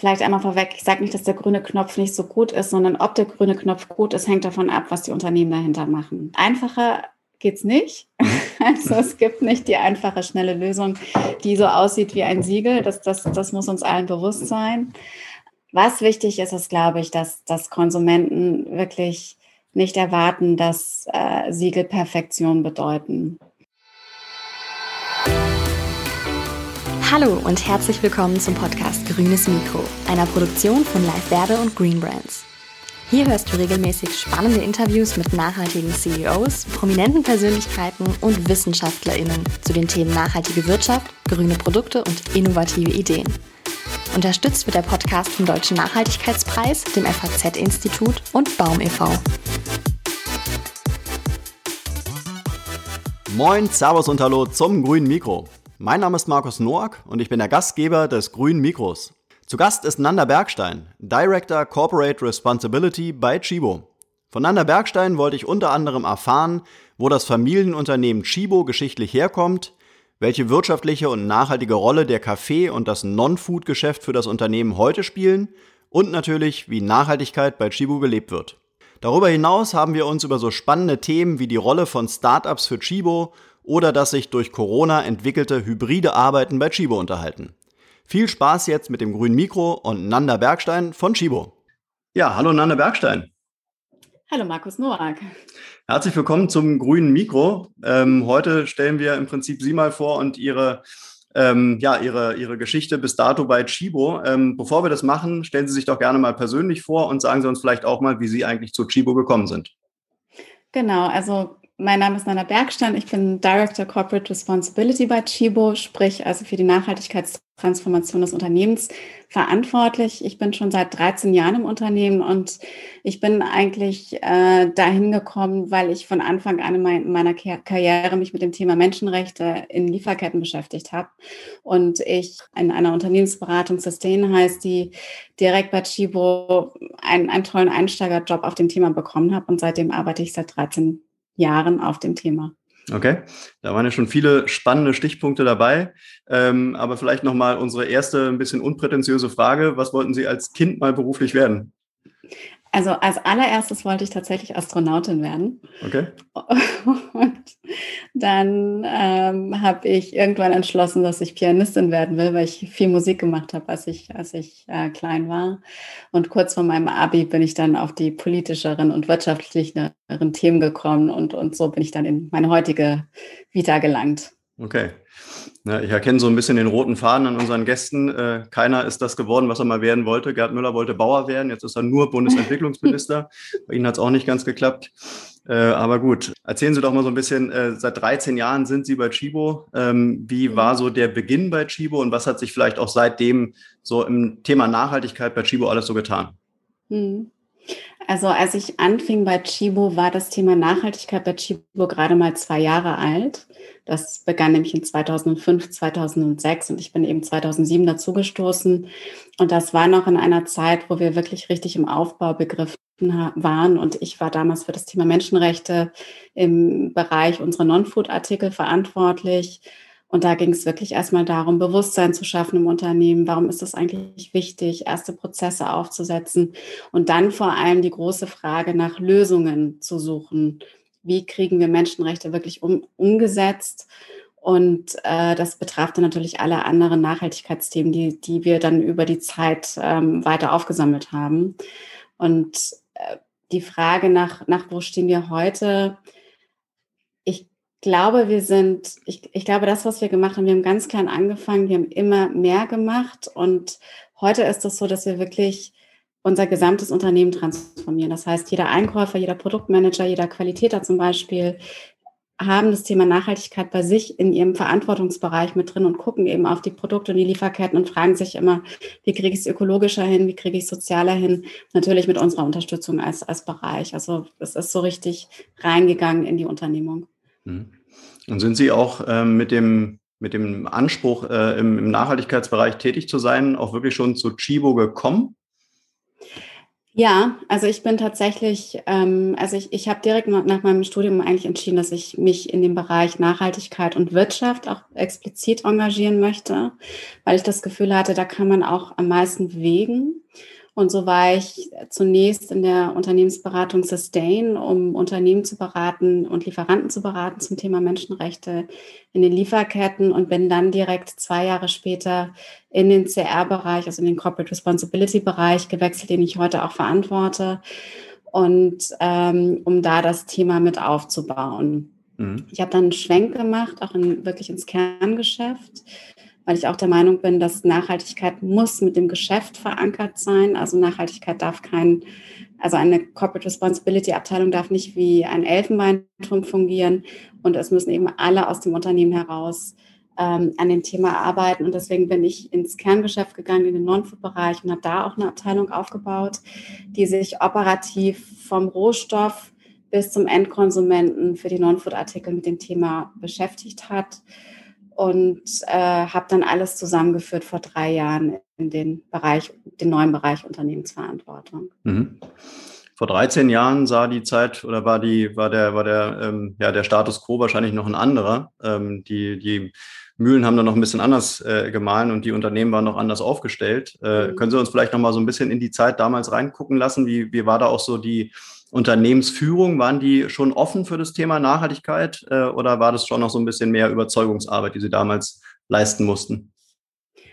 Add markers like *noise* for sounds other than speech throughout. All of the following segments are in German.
vielleicht einmal vorweg, ich sage nicht, dass der grüne Knopf nicht so gut ist, sondern ob der grüne Knopf gut ist, hängt davon ab, was die Unternehmen dahinter machen. Einfacher geht's nicht. Mhm. *laughs* Also es gibt nicht die einfache, schnelle Lösung, die so aussieht wie ein Siegel. Das, das, das muss uns allen bewusst sein. Was wichtig ist, ist, glaube ich, dass, dass Konsumenten wirklich nicht erwarten, dass äh, Siegel Perfektion bedeuten. Hallo und herzlich willkommen zum Podcast Grünes Mikro, einer Produktion von Live Verde und Green Brands. Hier hörst du regelmäßig spannende Interviews mit nachhaltigen CEOs, prominenten Persönlichkeiten und WissenschaftlerInnen zu den Themen nachhaltige Wirtschaft, grüne Produkte und innovative Ideen. Unterstützt wird der Podcast vom Deutschen Nachhaltigkeitspreis, dem FAZ-Institut und Baum e.V. Moin, Servus und Hallo zum Grünen Mikro. Mein Name ist Markus Noack und ich bin der Gastgeber des Grünen Mikros. Zu Gast ist Nanda Bergstein, Director Corporate Responsibility bei Chibo. Von Nanda Bergstein wollte ich unter anderem erfahren, wo das Familienunternehmen Chibo geschichtlich herkommt, welche wirtschaftliche und nachhaltige Rolle der Kaffee- und das Non-Food-Geschäft für das Unternehmen heute spielen und natürlich, wie Nachhaltigkeit bei Chibo gelebt wird. Darüber hinaus haben wir uns über so spannende Themen wie die Rolle von Startups für Chibo oder das sich durch Corona entwickelte hybride Arbeiten bei Chibo unterhalten. Viel Spaß jetzt mit dem grünen Mikro und Nanda Bergstein von Chibo. Ja, hallo Nanda Bergstein. Hallo Markus Noack. Herzlich willkommen zum grünen Mikro. Ähm, heute stellen wir im Prinzip Sie mal vor und Ihre, ähm, ja, Ihre, Ihre Geschichte bis dato bei Chibo. Ähm, bevor wir das machen, stellen Sie sich doch gerne mal persönlich vor und sagen Sie uns vielleicht auch mal, wie Sie eigentlich zu Chibo gekommen sind. Genau, also mein Name ist Nana Bergstein. Ich bin Director Corporate Responsibility bei Chibo, sprich also für die Nachhaltigkeitstransformation des Unternehmens verantwortlich. Ich bin schon seit 13 Jahren im Unternehmen und ich bin eigentlich äh, dahin gekommen, weil ich von Anfang an in meiner Karriere mich mit dem Thema Menschenrechte in Lieferketten beschäftigt habe und ich in einer Unternehmensberatung Sustain heißt, die direkt bei Chibo einen, einen tollen Einsteigerjob auf dem Thema bekommen habe und seitdem arbeite ich seit 13 Jahren Jahren auf dem Thema. Okay, da waren ja schon viele spannende Stichpunkte dabei. Ähm, aber vielleicht nochmal unsere erste ein bisschen unprätentiöse Frage. Was wollten Sie als Kind mal beruflich werden? Also als allererstes wollte ich tatsächlich Astronautin werden. Okay. *laughs* Und dann ähm, habe ich irgendwann entschlossen, dass ich Pianistin werden will, weil ich viel Musik gemacht habe, als ich, als ich äh, klein war. Und kurz vor meinem Abi bin ich dann auf die politischeren und wirtschaftlicheren Themen gekommen und, und so bin ich dann in meine heutige Vita gelangt. Okay. Ja, ich erkenne so ein bisschen den roten Faden an unseren Gästen. Äh, keiner ist das geworden, was er mal werden wollte. Gerd Müller wollte Bauer werden, jetzt ist er nur Bundesentwicklungsminister. *laughs* Bei Ihnen hat es auch nicht ganz geklappt. Äh, aber gut, erzählen Sie doch mal so ein bisschen, äh, seit 13 Jahren sind Sie bei Chibo. Ähm, wie war so der Beginn bei Chibo und was hat sich vielleicht auch seitdem so im Thema Nachhaltigkeit bei Chibo alles so getan? Hm. Also als ich anfing bei Chibo, war das Thema Nachhaltigkeit bei Chibo gerade mal zwei Jahre alt. Das begann nämlich in 2005, 2006 und ich bin eben 2007 dazugestoßen. Und das war noch in einer Zeit, wo wir wirklich richtig im Aufbau begriffen waren. Und ich war damals für das Thema Menschenrechte im Bereich unserer Non-Food-Artikel verantwortlich. Und da ging es wirklich erstmal darum, Bewusstsein zu schaffen im Unternehmen. Warum ist das eigentlich wichtig, erste Prozesse aufzusetzen und dann vor allem die große Frage nach Lösungen zu suchen wie kriegen wir Menschenrechte wirklich um, umgesetzt. Und äh, das betraf dann natürlich alle anderen Nachhaltigkeitsthemen, die, die wir dann über die Zeit ähm, weiter aufgesammelt haben. Und äh, die Frage nach, nach, wo stehen wir heute? Glaube, wir sind, ich, ich glaube, das, was wir gemacht haben, wir haben ganz klein angefangen, wir haben immer mehr gemacht. Und heute ist es so, dass wir wirklich unser gesamtes Unternehmen transformieren. Das heißt, jeder Einkäufer, jeder Produktmanager, jeder Qualitäter zum Beispiel haben das Thema Nachhaltigkeit bei sich in ihrem Verantwortungsbereich mit drin und gucken eben auf die Produkte und die Lieferketten und fragen sich immer, wie kriege ich es ökologischer hin, wie kriege ich es sozialer hin? Natürlich mit unserer Unterstützung als, als Bereich. Also es ist so richtig reingegangen in die Unternehmung. Mhm. Und sind Sie auch ähm, mit dem mit dem Anspruch, äh, im, im Nachhaltigkeitsbereich tätig zu sein, auch wirklich schon zu Chibo gekommen? Ja, also ich bin tatsächlich, ähm, also ich, ich habe direkt nach meinem Studium eigentlich entschieden, dass ich mich in dem Bereich Nachhaltigkeit und Wirtschaft auch explizit engagieren möchte, weil ich das Gefühl hatte, da kann man auch am meisten bewegen. Und so war ich zunächst in der Unternehmensberatung Sustain, um Unternehmen zu beraten und Lieferanten zu beraten zum Thema Menschenrechte in den Lieferketten und bin dann direkt zwei Jahre später in den CR-Bereich, also in den Corporate Responsibility-Bereich gewechselt, den ich heute auch verantworte. Und ähm, um da das Thema mit aufzubauen. Mhm. Ich habe dann einen Schwenk gemacht, auch in, wirklich ins Kerngeschäft weil ich auch der Meinung bin, dass Nachhaltigkeit muss mit dem Geschäft verankert sein. Also Nachhaltigkeit darf kein, also eine Corporate Responsibility Abteilung darf nicht wie ein Elfenbeinturm fungieren und es müssen eben alle aus dem Unternehmen heraus ähm, an dem Thema arbeiten. Und deswegen bin ich ins Kerngeschäft gegangen, in den Non-Food-Bereich und habe da auch eine Abteilung aufgebaut, die sich operativ vom Rohstoff bis zum Endkonsumenten für die Non-Food-Artikel mit dem Thema beschäftigt hat und äh, habe dann alles zusammengeführt vor drei Jahren in den Bereich, den neuen Bereich Unternehmensverantwortung. Mhm. Vor 13 Jahren sah die Zeit oder war die war der war der ähm, ja der Status quo wahrscheinlich noch ein anderer. Ähm, die die Mühlen haben da noch ein bisschen anders äh, gemahlen und die Unternehmen waren noch anders aufgestellt. Äh, mhm. Können Sie uns vielleicht noch mal so ein bisschen in die Zeit damals reingucken lassen? Wie wie war da auch so die Unternehmensführung, waren die schon offen für das Thema Nachhaltigkeit äh, oder war das schon noch so ein bisschen mehr Überzeugungsarbeit, die sie damals leisten mussten?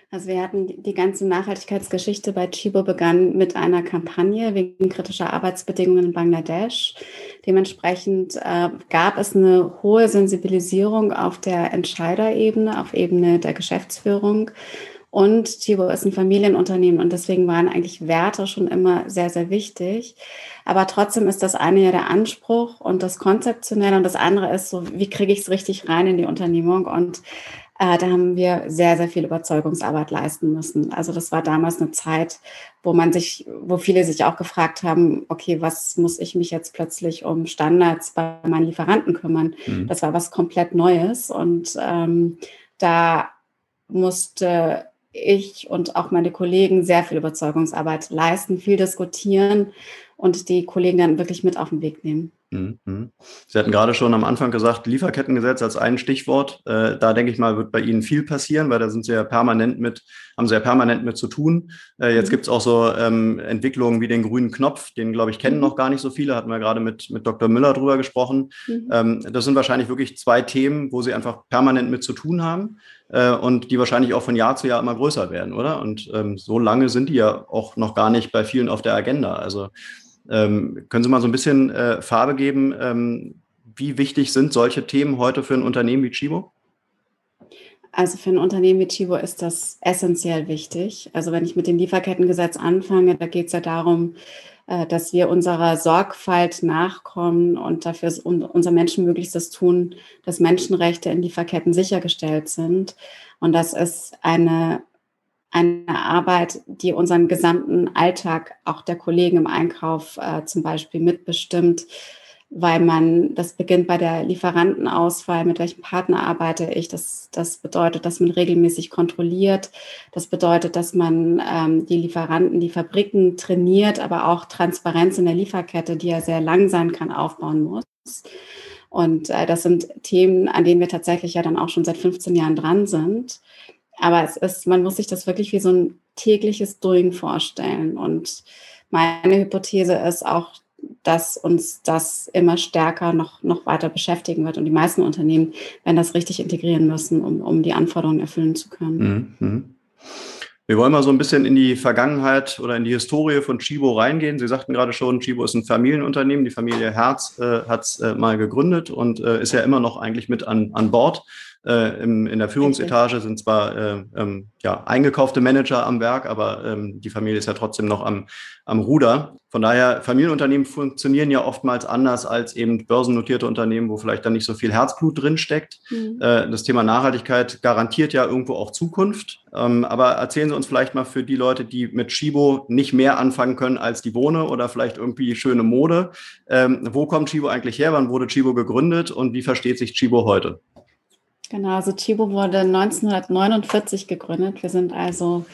Also wir hatten die ganze Nachhaltigkeitsgeschichte bei Chibo begann mit einer Kampagne wegen kritischer Arbeitsbedingungen in Bangladesch. Dementsprechend äh, gab es eine hohe Sensibilisierung auf der Entscheiderebene, auf Ebene der Geschäftsführung. Und Chibo ist ein Familienunternehmen und deswegen waren eigentlich Werte schon immer sehr, sehr wichtig. Aber trotzdem ist das eine ja der Anspruch und das Konzeptionelle und das andere ist so, wie kriege ich es richtig rein in die Unternehmung? Und äh, da haben wir sehr, sehr viel Überzeugungsarbeit leisten müssen. Also das war damals eine Zeit, wo man sich, wo viele sich auch gefragt haben, okay, was muss ich mich jetzt plötzlich um Standards bei meinen Lieferanten kümmern? Mhm. Das war was komplett Neues und ähm, da musste ich und auch meine Kollegen sehr viel Überzeugungsarbeit leisten, viel diskutieren und die Kollegen dann wirklich mit auf den Weg nehmen. Mhm. Sie hatten gerade schon am Anfang gesagt, Lieferkettengesetz als ein Stichwort. Äh, da denke ich mal, wird bei Ihnen viel passieren, weil da sind Sie ja permanent mit, haben Sie ja permanent mit zu tun. Äh, jetzt mhm. gibt es auch so ähm, Entwicklungen wie den grünen Knopf, den, glaube ich, kennen mhm. noch gar nicht so viele, hatten wir gerade mit, mit Dr. Müller drüber gesprochen. Mhm. Ähm, das sind wahrscheinlich wirklich zwei Themen, wo Sie einfach permanent mit zu tun haben äh, und die wahrscheinlich auch von Jahr zu Jahr immer größer werden, oder? Und ähm, so lange sind die ja auch noch gar nicht bei vielen auf der Agenda. Also ähm, können Sie mal so ein bisschen äh, Farbe geben? Ähm, wie wichtig sind solche Themen heute für ein Unternehmen wie Chibo? Also für ein Unternehmen wie Chibo ist das essentiell wichtig. Also wenn ich mit dem Lieferkettengesetz anfange, da geht es ja darum, äh, dass wir unserer Sorgfalt nachkommen und dafür unser Menschen Möglichstes tun, dass Menschenrechte in Lieferketten sichergestellt sind. Und das ist eine eine Arbeit, die unseren gesamten Alltag auch der Kollegen im Einkauf äh, zum Beispiel mitbestimmt, weil man, das beginnt bei der Lieferantenauswahl, mit welchem Partner arbeite ich. Das, das bedeutet, dass man regelmäßig kontrolliert. Das bedeutet, dass man ähm, die Lieferanten, die Fabriken trainiert, aber auch Transparenz in der Lieferkette, die ja sehr lang sein kann, aufbauen muss. Und äh, das sind Themen, an denen wir tatsächlich ja dann auch schon seit 15 Jahren dran sind. Aber es ist, man muss sich das wirklich wie so ein tägliches Doing vorstellen. Und meine Hypothese ist auch, dass uns das immer stärker noch, noch weiter beschäftigen wird. Und die meisten Unternehmen werden das richtig integrieren müssen, um, um die Anforderungen erfüllen zu können. Mhm. mhm. Wir wollen mal so ein bisschen in die Vergangenheit oder in die Historie von Chibo reingehen. Sie sagten gerade schon, Chibo ist ein Familienunternehmen. Die Familie Herz äh, hat es äh, mal gegründet und äh, ist ja immer noch eigentlich mit an, an Bord. Äh, im, in der Führungsetage sind zwar äh, ähm, ja, eingekaufte Manager am Werk, aber ähm, die Familie ist ja trotzdem noch am, am Ruder. Von daher, Familienunternehmen funktionieren ja oftmals anders als eben börsennotierte Unternehmen, wo vielleicht dann nicht so viel Herzblut drinsteckt. Mhm. Äh, das Thema Nachhaltigkeit garantiert ja irgendwo auch Zukunft. Ähm, aber erzählen Sie uns vielleicht mal für die Leute, die mit Shibo nicht mehr anfangen können als die Bohne oder vielleicht irgendwie schöne Mode. Ähm, wo kommt Chibo eigentlich her? Wann wurde Chibo gegründet und wie versteht sich Chibo heute? Genau, also Chibo wurde 1949 gegründet. Wir sind also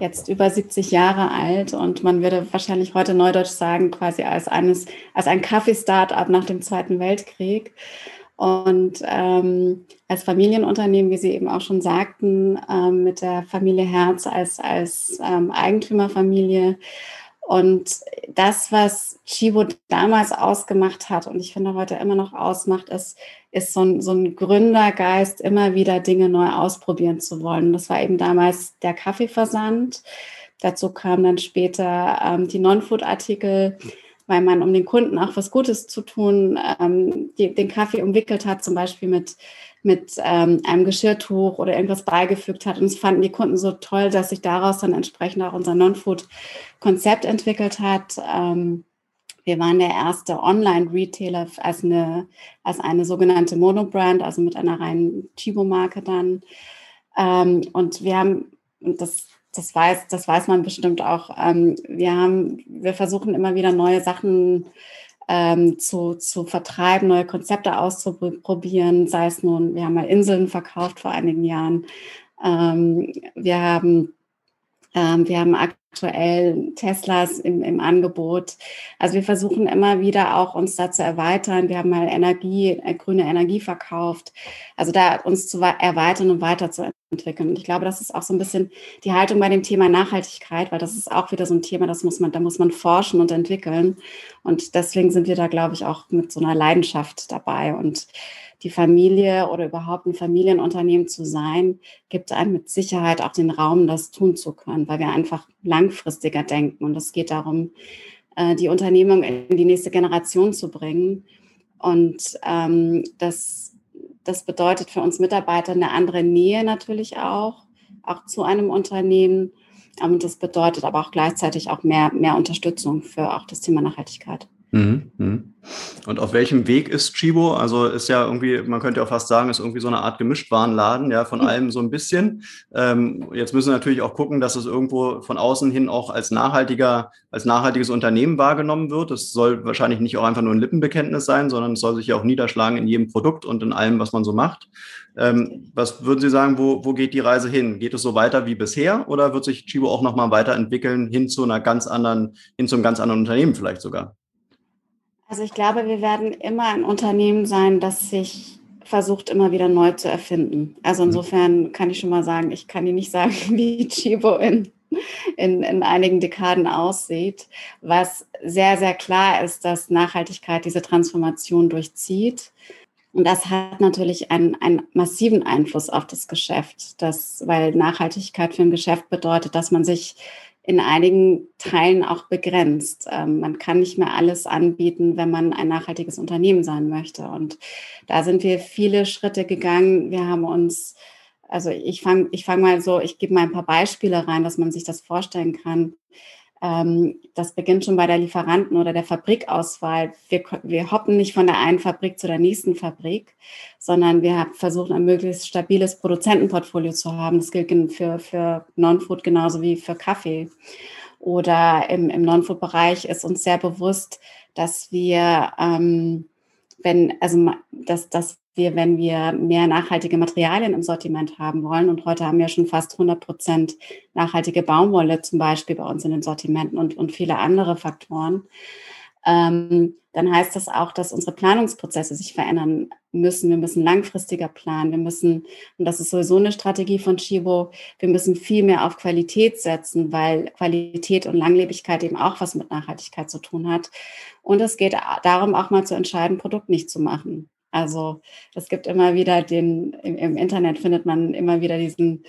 jetzt über 70 Jahre alt und man würde wahrscheinlich heute neudeutsch sagen, quasi als eines, als ein Kaffee-Startup nach dem Zweiten Weltkrieg. Und ähm, als Familienunternehmen, wie Sie eben auch schon sagten, ähm, mit der Familie Herz als, als ähm, Eigentümerfamilie und das, was Chibo damals ausgemacht hat und ich finde heute immer noch ausmacht, ist, ist so ein, so ein Gründergeist, immer wieder Dinge neu ausprobieren zu wollen. Das war eben damals der Kaffeeversand. Dazu kamen dann später ähm, die Non-Food-Artikel, weil man, um den Kunden auch was Gutes zu tun, ähm, die, den Kaffee umwickelt hat, zum Beispiel mit mit ähm, einem Geschirrtuch oder irgendwas beigefügt hat. Und es fanden die Kunden so toll, dass sich daraus dann entsprechend auch unser Non-Food-Konzept entwickelt hat. Ähm, wir waren der erste Online-Retailer als eine, als eine sogenannte Monobrand, also mit einer reinen Chibo-Marke dann. Ähm, und wir haben, und das, das weiß, das weiß man bestimmt auch, ähm, wir haben, wir versuchen immer wieder neue Sachen ähm, zu, zu vertreiben, neue Konzepte auszuprobieren, sei es nun, wir haben mal Inseln verkauft vor einigen Jahren. Ähm, wir haben ähm, wir haben aktuell Teslas im, im Angebot. Also wir versuchen immer wieder auch uns da zu erweitern. Wir haben mal Energie, äh, grüne Energie verkauft. Also da uns zu erweitern und weiterzuentwickeln. Und ich glaube, das ist auch so ein bisschen die Haltung bei dem Thema Nachhaltigkeit, weil das ist auch wieder so ein Thema, das muss man, da muss man forschen und entwickeln. Und deswegen sind wir da, glaube ich, auch mit so einer Leidenschaft dabei. Und die Familie oder überhaupt ein Familienunternehmen zu sein, gibt einem mit Sicherheit auch den Raum, das tun zu können, weil wir einfach langfristiger denken. Und es geht darum, äh, die Unternehmung in die nächste Generation zu bringen. Und ähm, das, das bedeutet für uns Mitarbeiter eine andere Nähe natürlich auch, auch zu einem Unternehmen. Und das bedeutet aber auch gleichzeitig auch mehr, mehr Unterstützung für auch das Thema Nachhaltigkeit. Mhm, mhm. Und auf welchem Weg ist Chibo? Also ist ja irgendwie, man könnte ja fast sagen, ist irgendwie so eine Art Gemischtwarenladen, ja, von allem so ein bisschen. Ähm, jetzt müssen wir natürlich auch gucken, dass es irgendwo von außen hin auch als nachhaltiger, als nachhaltiges Unternehmen wahrgenommen wird. Es soll wahrscheinlich nicht auch einfach nur ein Lippenbekenntnis sein, sondern es soll sich ja auch niederschlagen in jedem Produkt und in allem, was man so macht. Ähm, was würden Sie sagen, wo, wo geht die Reise hin? Geht es so weiter wie bisher oder wird sich Chibo auch nochmal weiterentwickeln hin zu einer ganz anderen, hin zu einem ganz anderen Unternehmen vielleicht sogar? Also ich glaube, wir werden immer ein Unternehmen sein, das sich versucht, immer wieder neu zu erfinden. Also mhm. insofern kann ich schon mal sagen, ich kann Ihnen nicht sagen, *laughs* wie Chibo in, in, in einigen Dekaden aussieht. Was sehr, sehr klar ist, dass Nachhaltigkeit diese Transformation durchzieht. Und das hat natürlich einen, einen massiven Einfluss auf das Geschäft, das, weil Nachhaltigkeit für ein Geschäft bedeutet, dass man sich in einigen Teilen auch begrenzt. Ähm, man kann nicht mehr alles anbieten, wenn man ein nachhaltiges Unternehmen sein möchte. Und da sind wir viele Schritte gegangen. Wir haben uns, also ich fange ich fang mal so, ich gebe mal ein paar Beispiele rein, dass man sich das vorstellen kann. Ähm, das beginnt schon bei der Lieferanten- oder der Fabrikauswahl. Wir, wir hoppen nicht von der einen Fabrik zu der nächsten Fabrik, sondern wir versuchen ein möglichst stabiles Produzentenportfolio zu haben. Das gilt für, für Non-Food genauso wie für Kaffee. Oder im, im Non-Food-Bereich ist uns sehr bewusst, dass wir, ähm, wenn, also, dass, dass wir, wenn wir mehr nachhaltige Materialien im Sortiment haben wollen, und heute haben wir schon fast 100 Prozent nachhaltige Baumwolle zum Beispiel bei uns in den Sortimenten und, und viele andere Faktoren, ähm, dann heißt das auch, dass unsere Planungsprozesse sich verändern müssen. Wir müssen langfristiger planen. Wir müssen, und das ist sowieso eine Strategie von Chibo, wir müssen viel mehr auf Qualität setzen, weil Qualität und Langlebigkeit eben auch was mit Nachhaltigkeit zu tun hat. Und es geht darum, auch mal zu entscheiden, Produkt nicht zu machen. Also es gibt immer wieder den, im, im, Internet findet man immer wieder diesen,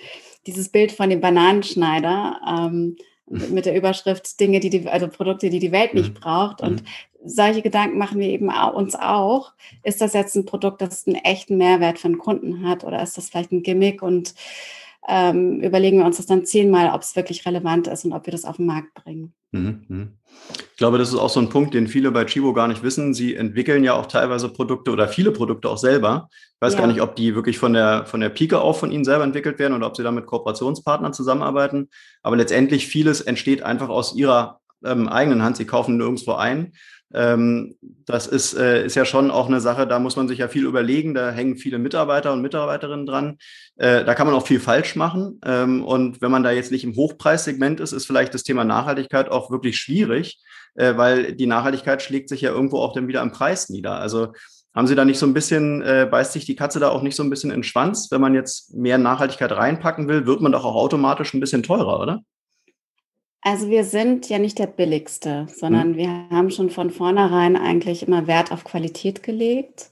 dieses Bild von dem Bananenschneider ähm, mhm. mit der Überschrift Dinge, die, die also Produkte, die die Welt nicht mhm. braucht. Und mhm. solche Gedanken machen wir eben uns auch. Ist das jetzt ein Produkt, das einen echten Mehrwert für den Kunden hat oder ist das vielleicht ein Gimmick und ähm, überlegen wir uns das dann zehnmal, ob es wirklich relevant ist und ob wir das auf den Markt bringen. Mhm, mhm. Ich glaube, das ist auch so ein Punkt, den viele bei Chibo gar nicht wissen. Sie entwickeln ja auch teilweise Produkte oder viele Produkte auch selber. Ich weiß ja. gar nicht, ob die wirklich von der, von der Pike auf von Ihnen selber entwickelt werden oder ob Sie da mit Kooperationspartnern zusammenarbeiten. Aber letztendlich vieles entsteht einfach aus Ihrer ähm, eigenen Hand. Sie kaufen nirgendwo ein. Ähm, das ist, äh, ist ja schon auch eine Sache, da muss man sich ja viel überlegen, da hängen viele Mitarbeiter und Mitarbeiterinnen dran. Äh, da kann man auch viel falsch machen. Ähm, und wenn man da jetzt nicht im Hochpreissegment ist, ist vielleicht das Thema Nachhaltigkeit auch wirklich schwierig, äh, weil die Nachhaltigkeit schlägt sich ja irgendwo auch dann wieder am Preis nieder. Also haben Sie da nicht so ein bisschen, beißt sich die Katze da auch nicht so ein bisschen in den Schwanz? Wenn man jetzt mehr Nachhaltigkeit reinpacken will, wird man doch auch automatisch ein bisschen teurer, oder? Also wir sind ja nicht der billigste, sondern hm. wir haben schon von vornherein eigentlich immer Wert auf Qualität gelegt.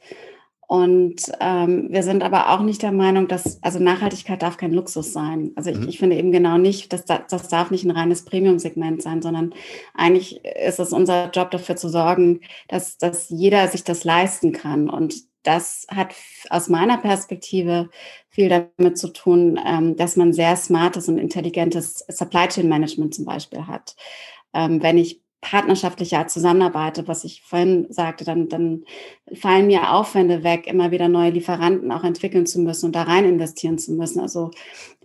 Und ähm, wir sind aber auch nicht der Meinung, dass, also Nachhaltigkeit darf kein Luxus sein. Also ich, mhm. ich finde eben genau nicht, dass das, das darf nicht ein reines Premium-Segment sein, sondern eigentlich ist es unser Job dafür zu sorgen, dass, dass jeder sich das leisten kann. Und das hat aus meiner Perspektive viel damit zu tun, ähm, dass man sehr smartes und intelligentes Supply Chain Management zum Beispiel hat. Ähm, wenn ich partnerschaftlicher zusammenarbeite, was ich vorhin sagte, dann, dann fallen mir Aufwände weg, immer wieder neue Lieferanten auch entwickeln zu müssen und da rein investieren zu müssen. Also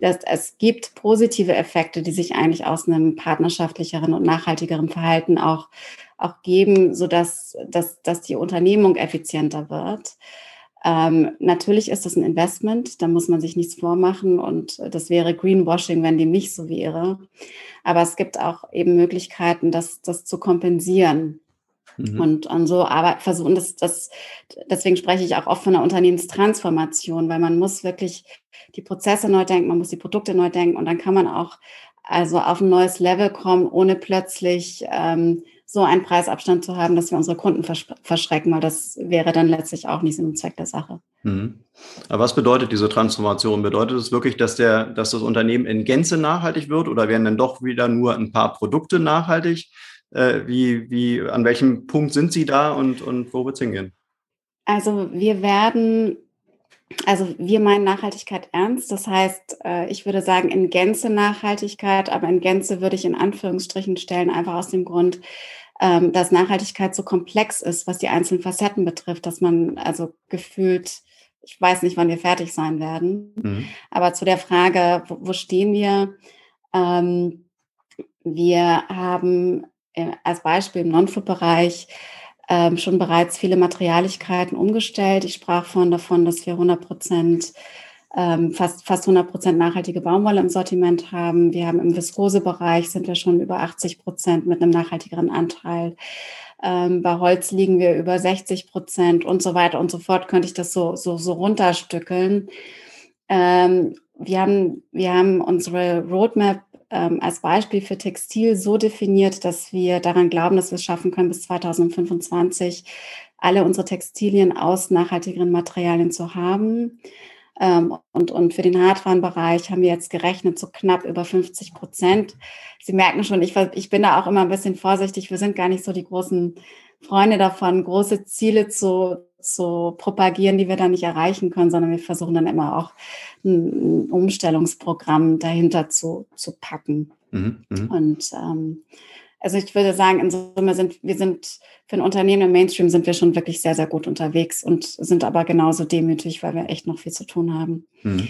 das, es gibt positive Effekte, die sich eigentlich aus einem partnerschaftlicheren und nachhaltigeren Verhalten auch, auch geben, sodass dass, dass die Unternehmung effizienter wird. Ähm, natürlich ist das ein Investment, da muss man sich nichts vormachen und das wäre Greenwashing, wenn dem nicht so wäre. Aber es gibt auch eben Möglichkeiten, das, das zu kompensieren. Mhm. Und, und so aber versuchen das, das, deswegen spreche ich auch oft von einer Unternehmenstransformation, weil man muss wirklich die Prozesse neu denken, man muss die Produkte neu denken und dann kann man auch also auf ein neues Level kommen, ohne plötzlich ähm, so einen Preisabstand zu haben, dass wir unsere Kunden versch verschrecken, weil das wäre dann letztlich auch nicht Sinn und Zweck der Sache. Mhm. Aber was bedeutet diese Transformation? Bedeutet es wirklich, dass, der, dass das Unternehmen in Gänze nachhaltig wird oder werden dann doch wieder nur ein paar Produkte nachhaltig? Äh, wie, wie, an welchem Punkt sind Sie da und, und wo wird es hingehen? Also wir werden also wir meinen Nachhaltigkeit ernst. Das heißt, äh, ich würde sagen, in Gänze Nachhaltigkeit, aber in Gänze würde ich in Anführungsstrichen stellen, einfach aus dem Grund, ähm, dass Nachhaltigkeit so komplex ist, was die einzelnen Facetten betrifft, dass man also gefühlt, ich weiß nicht, wann wir fertig sein werden, mhm. aber zu der Frage, wo, stehen wir? Ähm, wir haben äh, als Beispiel im Non-Food-Bereich ähm, schon bereits viele Materialigkeiten umgestellt. Ich sprach vorhin davon, dass wir 100 Prozent ähm, fast, fast 100 Prozent nachhaltige Baumwolle im Sortiment haben. Wir haben im Viskosebereich sind wir schon über 80 Prozent mit einem nachhaltigeren Anteil. Ähm, bei Holz liegen wir über 60 Prozent und so weiter und so fort. Könnte ich das so, so, so runterstückeln. Ähm, wir haben, wir haben unsere Roadmap ähm, als Beispiel für Textil so definiert, dass wir daran glauben, dass wir es schaffen können, bis 2025 alle unsere Textilien aus nachhaltigeren Materialien zu haben. Ähm, und, und für den Hardwarenbereich haben wir jetzt gerechnet, so knapp über 50 Prozent. Sie merken schon, ich, ich bin da auch immer ein bisschen vorsichtig. Wir sind gar nicht so die großen Freunde davon, große Ziele zu, zu propagieren, die wir dann nicht erreichen können, sondern wir versuchen dann immer auch ein, Umstellungsprogramm dahinter zu, zu packen. Mhm, mh. Und ähm, also ich würde sagen, in Summe sind wir sind für ein Unternehmen im Mainstream sind wir schon wirklich sehr, sehr gut unterwegs und sind aber genauso demütig, weil wir echt noch viel zu tun haben. Mhm.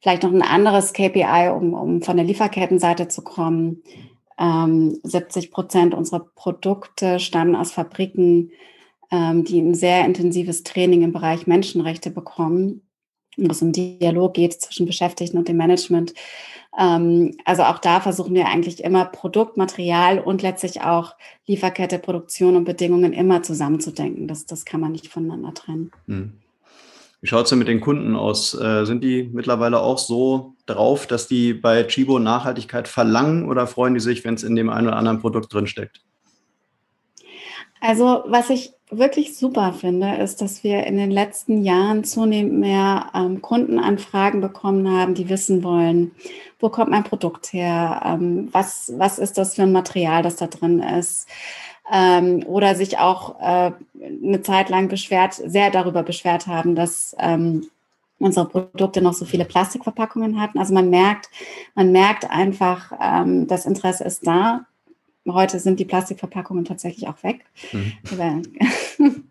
Vielleicht noch ein anderes KPI, um, um von der Lieferkettenseite zu kommen. Ähm, 70 Prozent unserer Produkte stammen aus Fabriken, die ein sehr intensives Training im Bereich Menschenrechte bekommen, wo es um Dialog geht zwischen Beschäftigten und dem Management. Ähm, also auch da versuchen wir eigentlich immer Produktmaterial und letztlich auch Lieferkette, Produktion und Bedingungen immer zusammenzudenken. Das, das kann man nicht voneinander trennen. Hm. Wie schaut es denn mit den Kunden aus? Äh, sind die mittlerweile auch so drauf, dass die bei Chibo Nachhaltigkeit verlangen oder freuen die sich, wenn es in dem einen oder anderen Produkt drinsteckt? Also was ich wirklich super finde, ist, dass wir in den letzten Jahren zunehmend mehr ähm, Kundenanfragen bekommen haben, die wissen wollen, wo kommt mein Produkt her, ähm, was, was ist das für ein Material, das da drin ist. Ähm, oder sich auch äh, eine Zeit lang beschwert, sehr darüber beschwert haben, dass ähm, unsere Produkte noch so viele Plastikverpackungen hatten. Also man merkt, man merkt einfach, ähm, das Interesse ist da Heute sind die Plastikverpackungen tatsächlich auch weg. Mhm.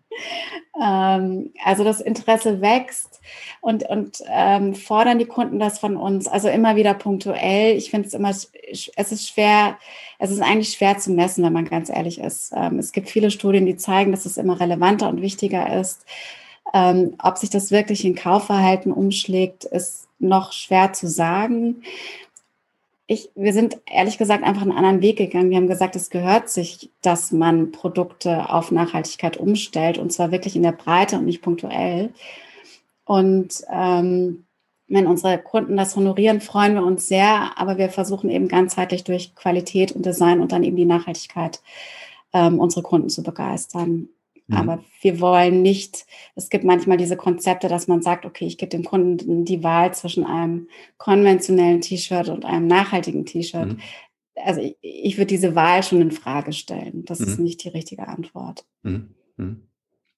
*laughs* *laughs* ähm, also das Interesse wächst. und, und ähm, fordern die Kunden das von uns. Also immer wieder punktuell. Ich finde es immer, es ist schwer, es ist eigentlich schwer zu messen, wenn man ganz ehrlich ist. Ähm, es gibt viele Studien, die zeigen, dass es immer relevanter und wichtiger ist. Ähm, ob sich das wirklich in Kaufverhalten umschlägt, ist noch schwer zu sagen ich, wir sind ehrlich gesagt einfach einen anderen Weg gegangen. Wir haben gesagt, es gehört sich, dass man Produkte auf Nachhaltigkeit umstellt und zwar wirklich in der Breite und nicht punktuell. Und ähm, wenn unsere Kunden das honorieren, freuen wir uns sehr, aber wir versuchen eben ganzheitlich durch Qualität und Design und dann eben die Nachhaltigkeit ähm, unsere Kunden zu begeistern. Mhm. Aber wir wollen nicht, es gibt manchmal diese Konzepte, dass man sagt, okay, ich gebe dem Kunden die Wahl zwischen einem konventionellen T-Shirt und einem nachhaltigen T-Shirt. Mhm. Also ich, ich würde diese Wahl schon in Frage stellen. Das mhm. ist nicht die richtige Antwort. Mhm. mhm.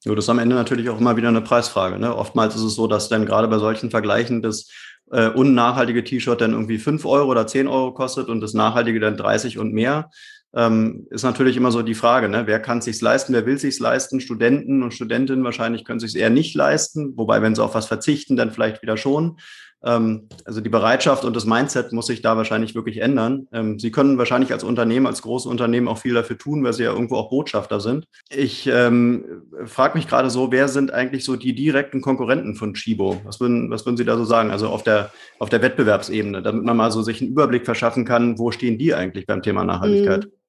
Ja, das ist am Ende natürlich auch immer wieder eine Preisfrage. Ne? Oftmals ist es so, dass dann gerade bei solchen Vergleichen das äh, unnachhaltige T-Shirt dann irgendwie fünf Euro oder zehn Euro kostet und das nachhaltige dann 30 und mehr ähm, ist natürlich immer so die Frage, ne? wer kann es sich leisten, wer will es sich leisten? Studenten und Studentinnen wahrscheinlich können sich eher nicht leisten, wobei, wenn sie auf was verzichten, dann vielleicht wieder schon. Ähm, also die Bereitschaft und das Mindset muss sich da wahrscheinlich wirklich ändern. Ähm, sie können wahrscheinlich als Unternehmen, als große Unternehmen auch viel dafür tun, weil sie ja irgendwo auch Botschafter sind. Ich ähm, frage mich gerade so, wer sind eigentlich so die direkten Konkurrenten von Chibo? Was würden, was würden Sie da so sagen? Also auf der, auf der Wettbewerbsebene, damit man mal so sich einen Überblick verschaffen kann, wo stehen die eigentlich beim Thema Nachhaltigkeit? Mhm.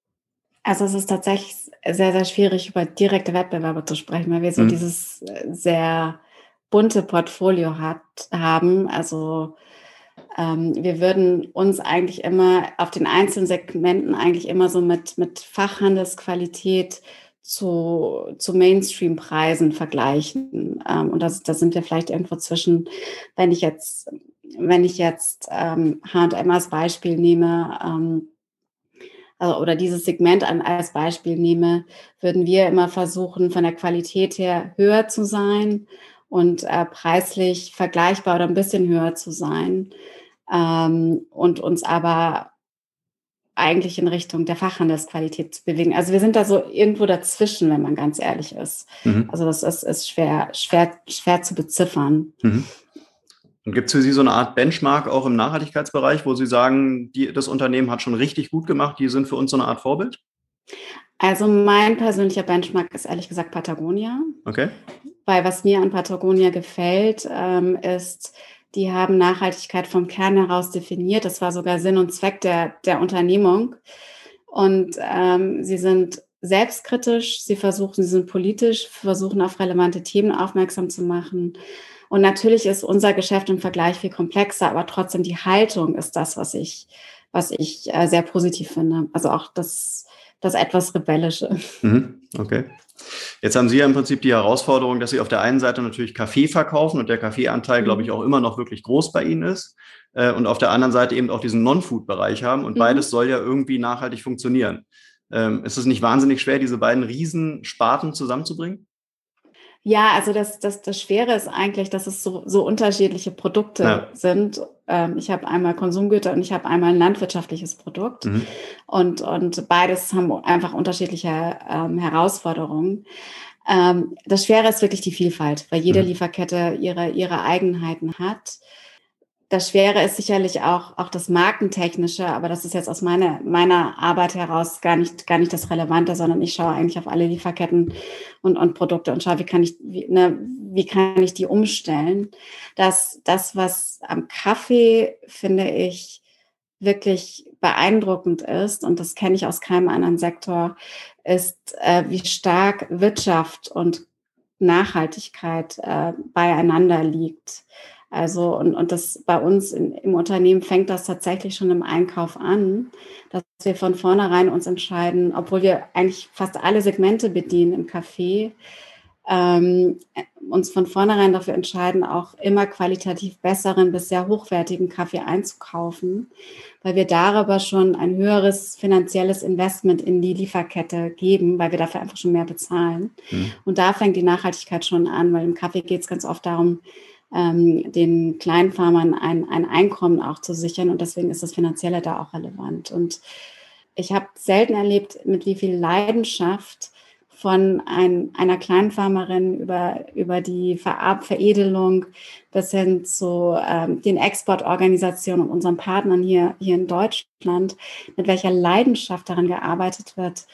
Also es ist tatsächlich sehr, sehr schwierig, über direkte Wettbewerber zu sprechen, weil wir so mhm. dieses äh, sehr bunte Portfolio hat, haben. Also ähm, wir würden uns eigentlich immer auf den einzelnen Segmenten eigentlich immer so mit, mit Fachhandelsqualität zu, zu Mainstream-Preisen vergleichen. Ähm, und das, da sind wir vielleicht irgendwo zwischen, wenn ich jetzt, wenn ich jetzt ähm, H&M als Beispiel nehme, ähm, oder dieses Segment als Beispiel nehme, würden wir immer versuchen, von der Qualität her höher zu sein und äh, preislich vergleichbar oder ein bisschen höher zu sein ähm, und uns aber eigentlich in Richtung der Fachhandelsqualität zu bewegen. Also wir sind da so irgendwo dazwischen, wenn man ganz ehrlich ist. Mhm. Also das ist, ist schwer, schwer, schwer zu beziffern. Mhm. Und gibt es für Sie so eine Art Benchmark auch im Nachhaltigkeitsbereich, wo Sie sagen, die, das Unternehmen hat schon richtig gut gemacht, die sind für uns so eine Art Vorbild? Also mein persönlicher Benchmark ist ehrlich gesagt Patagonia. Okay. Weil was mir an Patagonia gefällt, ähm, ist, die haben Nachhaltigkeit vom Kern heraus definiert. Das war sogar Sinn und Zweck der, der Unternehmung. Und ähm, sie sind selbstkritisch, sie versuchen, sie sind politisch, versuchen auf relevante Themen aufmerksam zu machen. Und natürlich ist unser Geschäft im Vergleich viel komplexer, aber trotzdem die Haltung ist das, was ich, was ich äh, sehr positiv finde. Also auch das, das etwas Rebellische. Mhm, okay. Jetzt haben Sie ja im Prinzip die Herausforderung, dass Sie auf der einen Seite natürlich Kaffee verkaufen und der Kaffeeanteil, mhm. glaube ich, auch immer noch wirklich groß bei Ihnen ist. Äh, und auf der anderen Seite eben auch diesen Non-Food-Bereich haben. Und mhm. beides soll ja irgendwie nachhaltig funktionieren. Ähm, ist es nicht wahnsinnig schwer, diese beiden Riesensparten zusammenzubringen? Ja, also das, das, das Schwere ist eigentlich, dass es so, so unterschiedliche Produkte ja. sind. Ähm, ich habe einmal Konsumgüter und ich habe einmal ein landwirtschaftliches Produkt. Mhm. Und, und beides haben einfach unterschiedliche ähm, Herausforderungen. Ähm, das Schwere ist wirklich die Vielfalt, weil jede mhm. Lieferkette ihre, ihre Eigenheiten hat das Schwere ist sicherlich auch, auch das Markentechnische, aber das ist jetzt aus meiner, meiner Arbeit heraus gar nicht, gar nicht das Relevante, sondern ich schaue eigentlich auf alle Lieferketten und, und Produkte und schaue, wie kann ich, wie, ne, wie kann ich die umstellen. Das, das, was am Kaffee, finde ich, wirklich beeindruckend ist, und das kenne ich aus keinem anderen Sektor, ist, äh, wie stark Wirtschaft und Nachhaltigkeit äh, beieinander liegt. Also, und, und das bei uns in, im Unternehmen fängt das tatsächlich schon im Einkauf an, dass wir von vornherein uns entscheiden, obwohl wir eigentlich fast alle Segmente bedienen im Café, ähm, uns von vornherein dafür entscheiden, auch immer qualitativ besseren bis sehr hochwertigen Kaffee einzukaufen, weil wir darüber schon ein höheres finanzielles Investment in die Lieferkette geben, weil wir dafür einfach schon mehr bezahlen. Mhm. Und da fängt die Nachhaltigkeit schon an, weil im Kaffee geht es ganz oft darum, ähm, den Kleinfarmern ein, ein Einkommen auch zu sichern. Und deswegen ist das Finanzielle da auch relevant. Und ich habe selten erlebt, mit wie viel Leidenschaft von ein, einer Kleinfarmerin über, über die Verab Veredelung bis hin zu ähm, den Exportorganisationen und unseren Partnern hier, hier in Deutschland, mit welcher Leidenschaft daran gearbeitet wird,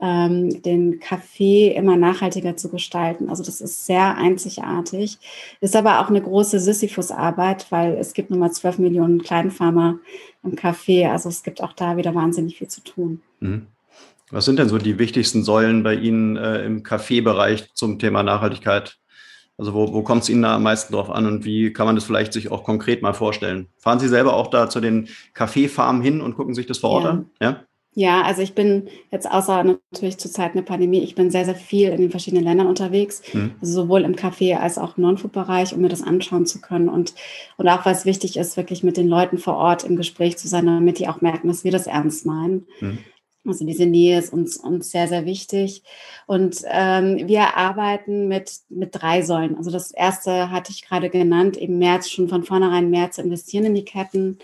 ähm, den Kaffee immer nachhaltiger zu gestalten. Also das ist sehr einzigartig. Ist aber auch eine große Sisyphus-Arbeit, weil es gibt nun mal 12 Millionen Kleinfarmer im Kaffee. Also es gibt auch da wieder wahnsinnig viel zu tun. Mhm. Was sind denn so die wichtigsten Säulen bei Ihnen äh, im Kaffeebereich zum Thema Nachhaltigkeit? Also wo, wo kommt es Ihnen da am meisten drauf an und wie kann man das vielleicht sich auch konkret mal vorstellen? Fahren Sie selber auch da zu den Kaffeefarmen hin und gucken sich das vor Ort ja. an? Ja? Ja, also ich bin jetzt außer natürlich zur Zeit einer Pandemie, ich bin sehr, sehr viel in den verschiedenen Ländern unterwegs, mhm. also sowohl im Café als auch im Non-Food-Bereich, um mir das anschauen zu können. Und, und auch was wichtig ist, wirklich mit den Leuten vor Ort im Gespräch zu sein, damit die auch merken, dass wir das ernst meinen. Mhm. Also diese Nähe ist uns, uns sehr, sehr wichtig. Und ähm, wir arbeiten mit, mit drei Säulen. Also das erste hatte ich gerade genannt, eben März, schon von vornherein mehr zu investieren in die Ketten.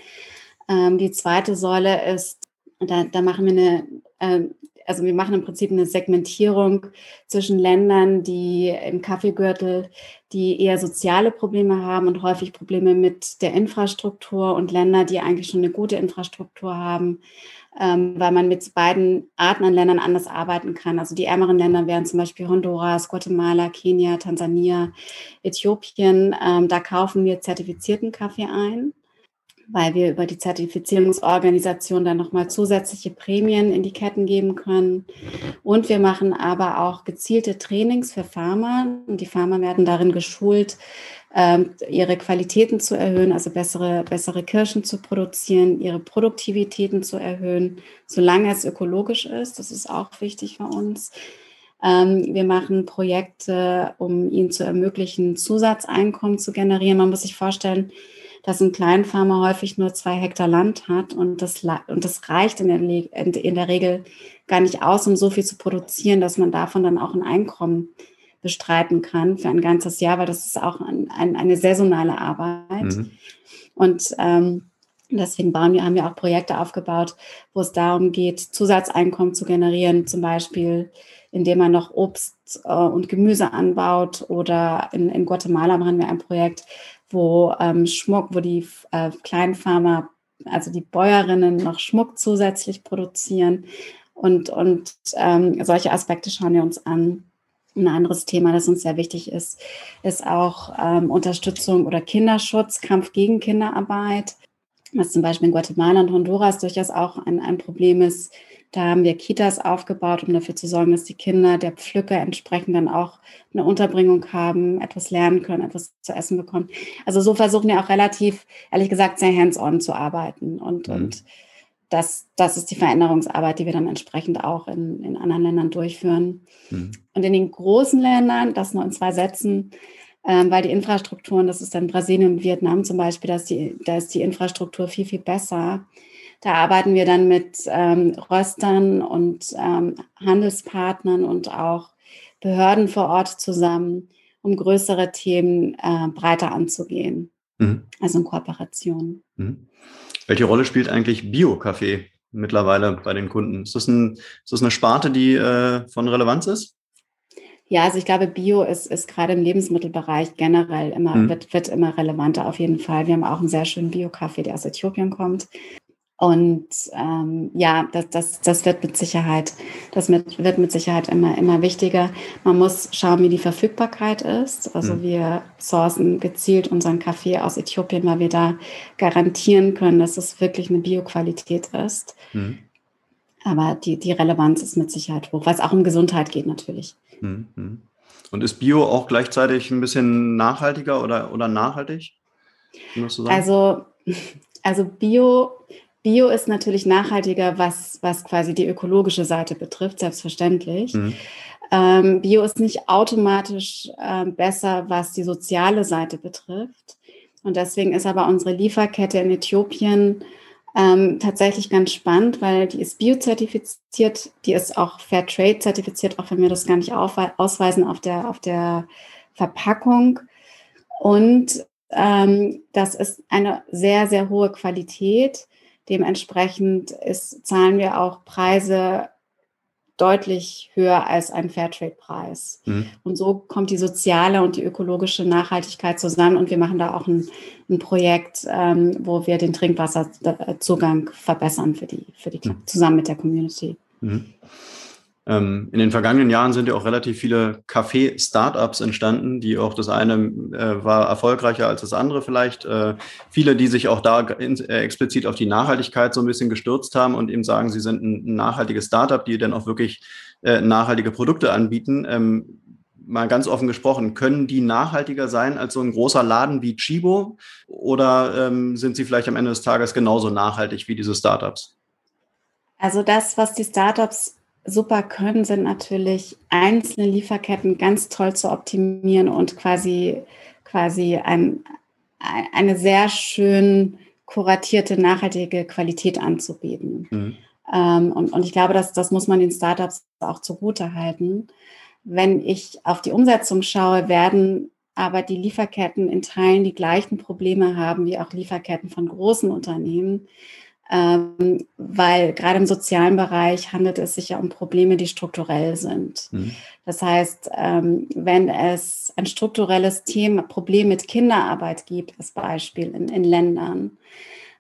Ähm, die zweite Säule ist, da, da machen wir eine, äh, also wir machen im Prinzip eine Segmentierung zwischen Ländern, die im Kaffeegürtel, die eher soziale Probleme haben und häufig Probleme mit der Infrastruktur und Länder, die eigentlich schon eine gute Infrastruktur haben ähm, weil man mit beiden Arten an Ländern anders arbeiten kann. Also die ärmeren Länder wären zum Beispiel Honduras, Guatemala, Kenia, Tansania, Äthiopien. Ähm, da kaufen wir zertifizierten Kaffee ein weil wir über die Zertifizierungsorganisation dann nochmal zusätzliche Prämien in die Ketten geben können. Und wir machen aber auch gezielte Trainings für Farmer. Und die Farmer werden darin geschult, ähm, ihre Qualitäten zu erhöhen, also bessere, bessere Kirschen zu produzieren, ihre Produktivitäten zu erhöhen, solange es ökologisch ist. Das ist auch wichtig für uns. Ähm, wir machen Projekte, um ihnen zu ermöglichen, Zusatzeinkommen zu generieren. Man muss sich vorstellen, dass ein Kleinfarmer häufig nur zwei Hektar Land hat und das, und das reicht in der, in der Regel gar nicht aus, um so viel zu produzieren, dass man davon dann auch ein Einkommen bestreiten kann für ein ganzes Jahr, weil das ist auch ein, ein, eine saisonale Arbeit. Mhm. Und ähm, deswegen bauen wir, haben wir auch Projekte aufgebaut, wo es darum geht, Zusatzeinkommen zu generieren, zum Beispiel indem man noch Obst äh, und Gemüse anbaut. Oder in, in Guatemala machen wir ein Projekt, wo ähm, Schmuck, wo die äh, Kleinfarmer, also die Bäuerinnen noch Schmuck zusätzlich produzieren. Und, und ähm, solche Aspekte schauen wir uns an. Ein anderes Thema, das uns sehr wichtig ist, ist auch ähm, Unterstützung oder Kinderschutz, Kampf gegen Kinderarbeit, was zum Beispiel in Guatemala und Honduras durchaus auch ein, ein Problem ist, da haben wir Kitas aufgebaut, um dafür zu sorgen, dass die Kinder der Pflücker entsprechend dann auch eine Unterbringung haben, etwas lernen können, etwas zu essen bekommen. Also so versuchen wir auch relativ, ehrlich gesagt, sehr hands-on zu arbeiten. Und, mhm. und das, das ist die Veränderungsarbeit, die wir dann entsprechend auch in, in anderen Ländern durchführen. Mhm. Und in den großen Ländern, das nur in zwei Sätzen, ähm, weil die Infrastrukturen, das ist dann Brasilien und Vietnam zum Beispiel, da ist die, da ist die Infrastruktur viel, viel besser. Da arbeiten wir dann mit ähm, Röstern und ähm, Handelspartnern und auch Behörden vor Ort zusammen, um größere Themen äh, breiter anzugehen. Mhm. Also in Kooperation. Mhm. Welche Rolle spielt eigentlich Bio-Kaffee mittlerweile bei den Kunden? Ist das, ein, ist das eine Sparte, die äh, von Relevanz ist? Ja, also ich glaube, Bio ist, ist gerade im Lebensmittelbereich generell immer, mhm. wird, wird immer relevanter auf jeden Fall. Wir haben auch einen sehr schönen Bio-Kaffee, der aus Äthiopien kommt. Und ähm, ja, das, das, das wird mit Sicherheit, das mit, wird mit Sicherheit immer, immer wichtiger. Man muss schauen, wie die Verfügbarkeit ist. Also mhm. wir sourcen gezielt unseren Kaffee aus Äthiopien, weil wir da garantieren können, dass es wirklich eine Bioqualität ist. Mhm. Aber die, die Relevanz ist mit Sicherheit hoch, weil es auch um Gesundheit geht natürlich. Mhm. Und ist Bio auch gleichzeitig ein bisschen nachhaltiger oder, oder nachhaltig? Also, *laughs* also Bio Bio ist natürlich nachhaltiger, was, was quasi die ökologische Seite betrifft, selbstverständlich. Mhm. Ähm, Bio ist nicht automatisch äh, besser, was die soziale Seite betrifft. Und deswegen ist aber unsere Lieferkette in Äthiopien ähm, tatsächlich ganz spannend, weil die ist biozertifiziert, die ist auch Fairtrade zertifiziert, auch wenn wir das gar nicht ausweisen auf der, auf der Verpackung. Und ähm, das ist eine sehr, sehr hohe Qualität. Dementsprechend ist, zahlen wir auch Preise deutlich höher als ein Fairtrade-Preis. Mhm. Und so kommt die soziale und die ökologische Nachhaltigkeit zusammen. Und wir machen da auch ein, ein Projekt, ähm, wo wir den Trinkwasserzugang verbessern für die, für die mhm. zusammen mit der Community. Mhm. Ähm, in den vergangenen Jahren sind ja auch relativ viele Kaffee-Startups entstanden, die auch das eine äh, war erfolgreicher als das andere vielleicht. Äh, viele, die sich auch da in, äh, explizit auf die Nachhaltigkeit so ein bisschen gestürzt haben und eben sagen, sie sind ein, nachhaltiges Startup, die dann auch wirklich äh, nachhaltige Produkte anbieten. Ähm, mal ganz offen gesprochen, können die nachhaltiger sein als so ein großer Laden wie Chibo oder ähm, sind sie vielleicht am Ende des Tages genauso nachhaltig wie diese Startups? Also das, was die Startups super können, sind natürlich einzelne Lieferketten ganz toll zu optimieren und quasi, quasi ein, eine sehr schön kuratierte, nachhaltige Qualität anzubieten. Mhm. Ähm, und, und ich glaube, dass, das muss man den Startups auch zugute halten. Wenn ich auf die Umsetzung schaue, werden aber die Lieferketten in Teilen die gleichen Probleme haben wie auch Lieferketten von großen Unternehmen ähm, weil gerade im sozialen Bereich handelt es sich ja um Probleme, die strukturell sind. Mhm. Das heißt, ähm, wenn es ein strukturelles Thema, Problem mit Kinderarbeit gibt, als Beispiel in, in Ländern,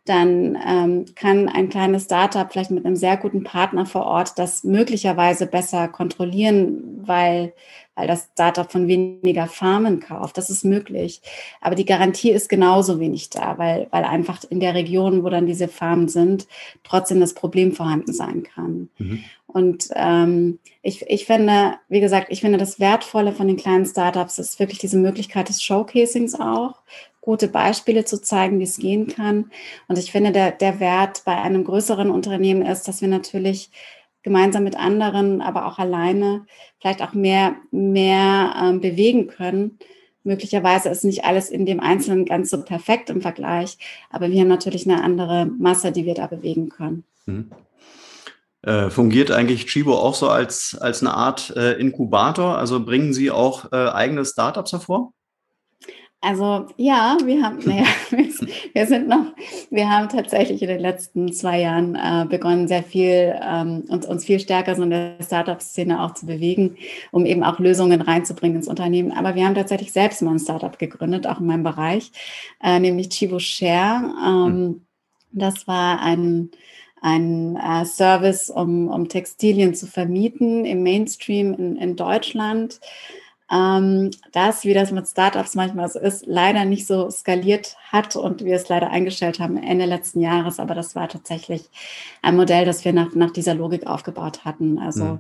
dann ähm, kann ein kleines Startup vielleicht mit einem sehr guten Partner vor Ort das möglicherweise besser kontrollieren, weil weil das Startup von weniger Farmen kauft. Das ist möglich. Aber die Garantie ist genauso wenig da, weil, weil einfach in der Region, wo dann diese Farmen sind, trotzdem das Problem vorhanden sein kann. Mhm. Und ähm, ich, ich finde, wie gesagt, ich finde das Wertvolle von den kleinen Startups ist wirklich diese Möglichkeit des Showcasings auch, gute Beispiele zu zeigen, wie es gehen kann. Und ich finde, der, der Wert bei einem größeren Unternehmen ist, dass wir natürlich gemeinsam mit anderen, aber auch alleine vielleicht auch mehr, mehr ähm, bewegen können. Möglicherweise ist nicht alles in dem Einzelnen ganz so perfekt im Vergleich, aber wir haben natürlich eine andere Masse, die wir da bewegen können. Mhm. Äh, fungiert eigentlich Chibo auch so als, als eine Art äh, Inkubator? Also bringen Sie auch äh, eigene Startups hervor? Also ja, wir haben, *laughs* naja, wir sind noch, wir haben tatsächlich in den letzten zwei Jahren äh, begonnen, sehr viel ähm, uns, uns viel stärker so in der Startup-Szene auch zu bewegen, um eben auch Lösungen reinzubringen ins Unternehmen. Aber wir haben tatsächlich selbst mal ein Startup gegründet, auch in meinem Bereich, äh, nämlich Chivo Share. Ähm, das war ein ein äh, Service, um, um Textilien zu vermieten im Mainstream in, in Deutschland das, wie das mit Startups manchmal so ist, leider nicht so skaliert hat und wir es leider eingestellt haben Ende letzten Jahres. Aber das war tatsächlich ein Modell, das wir nach, nach dieser Logik aufgebaut hatten. Also mhm.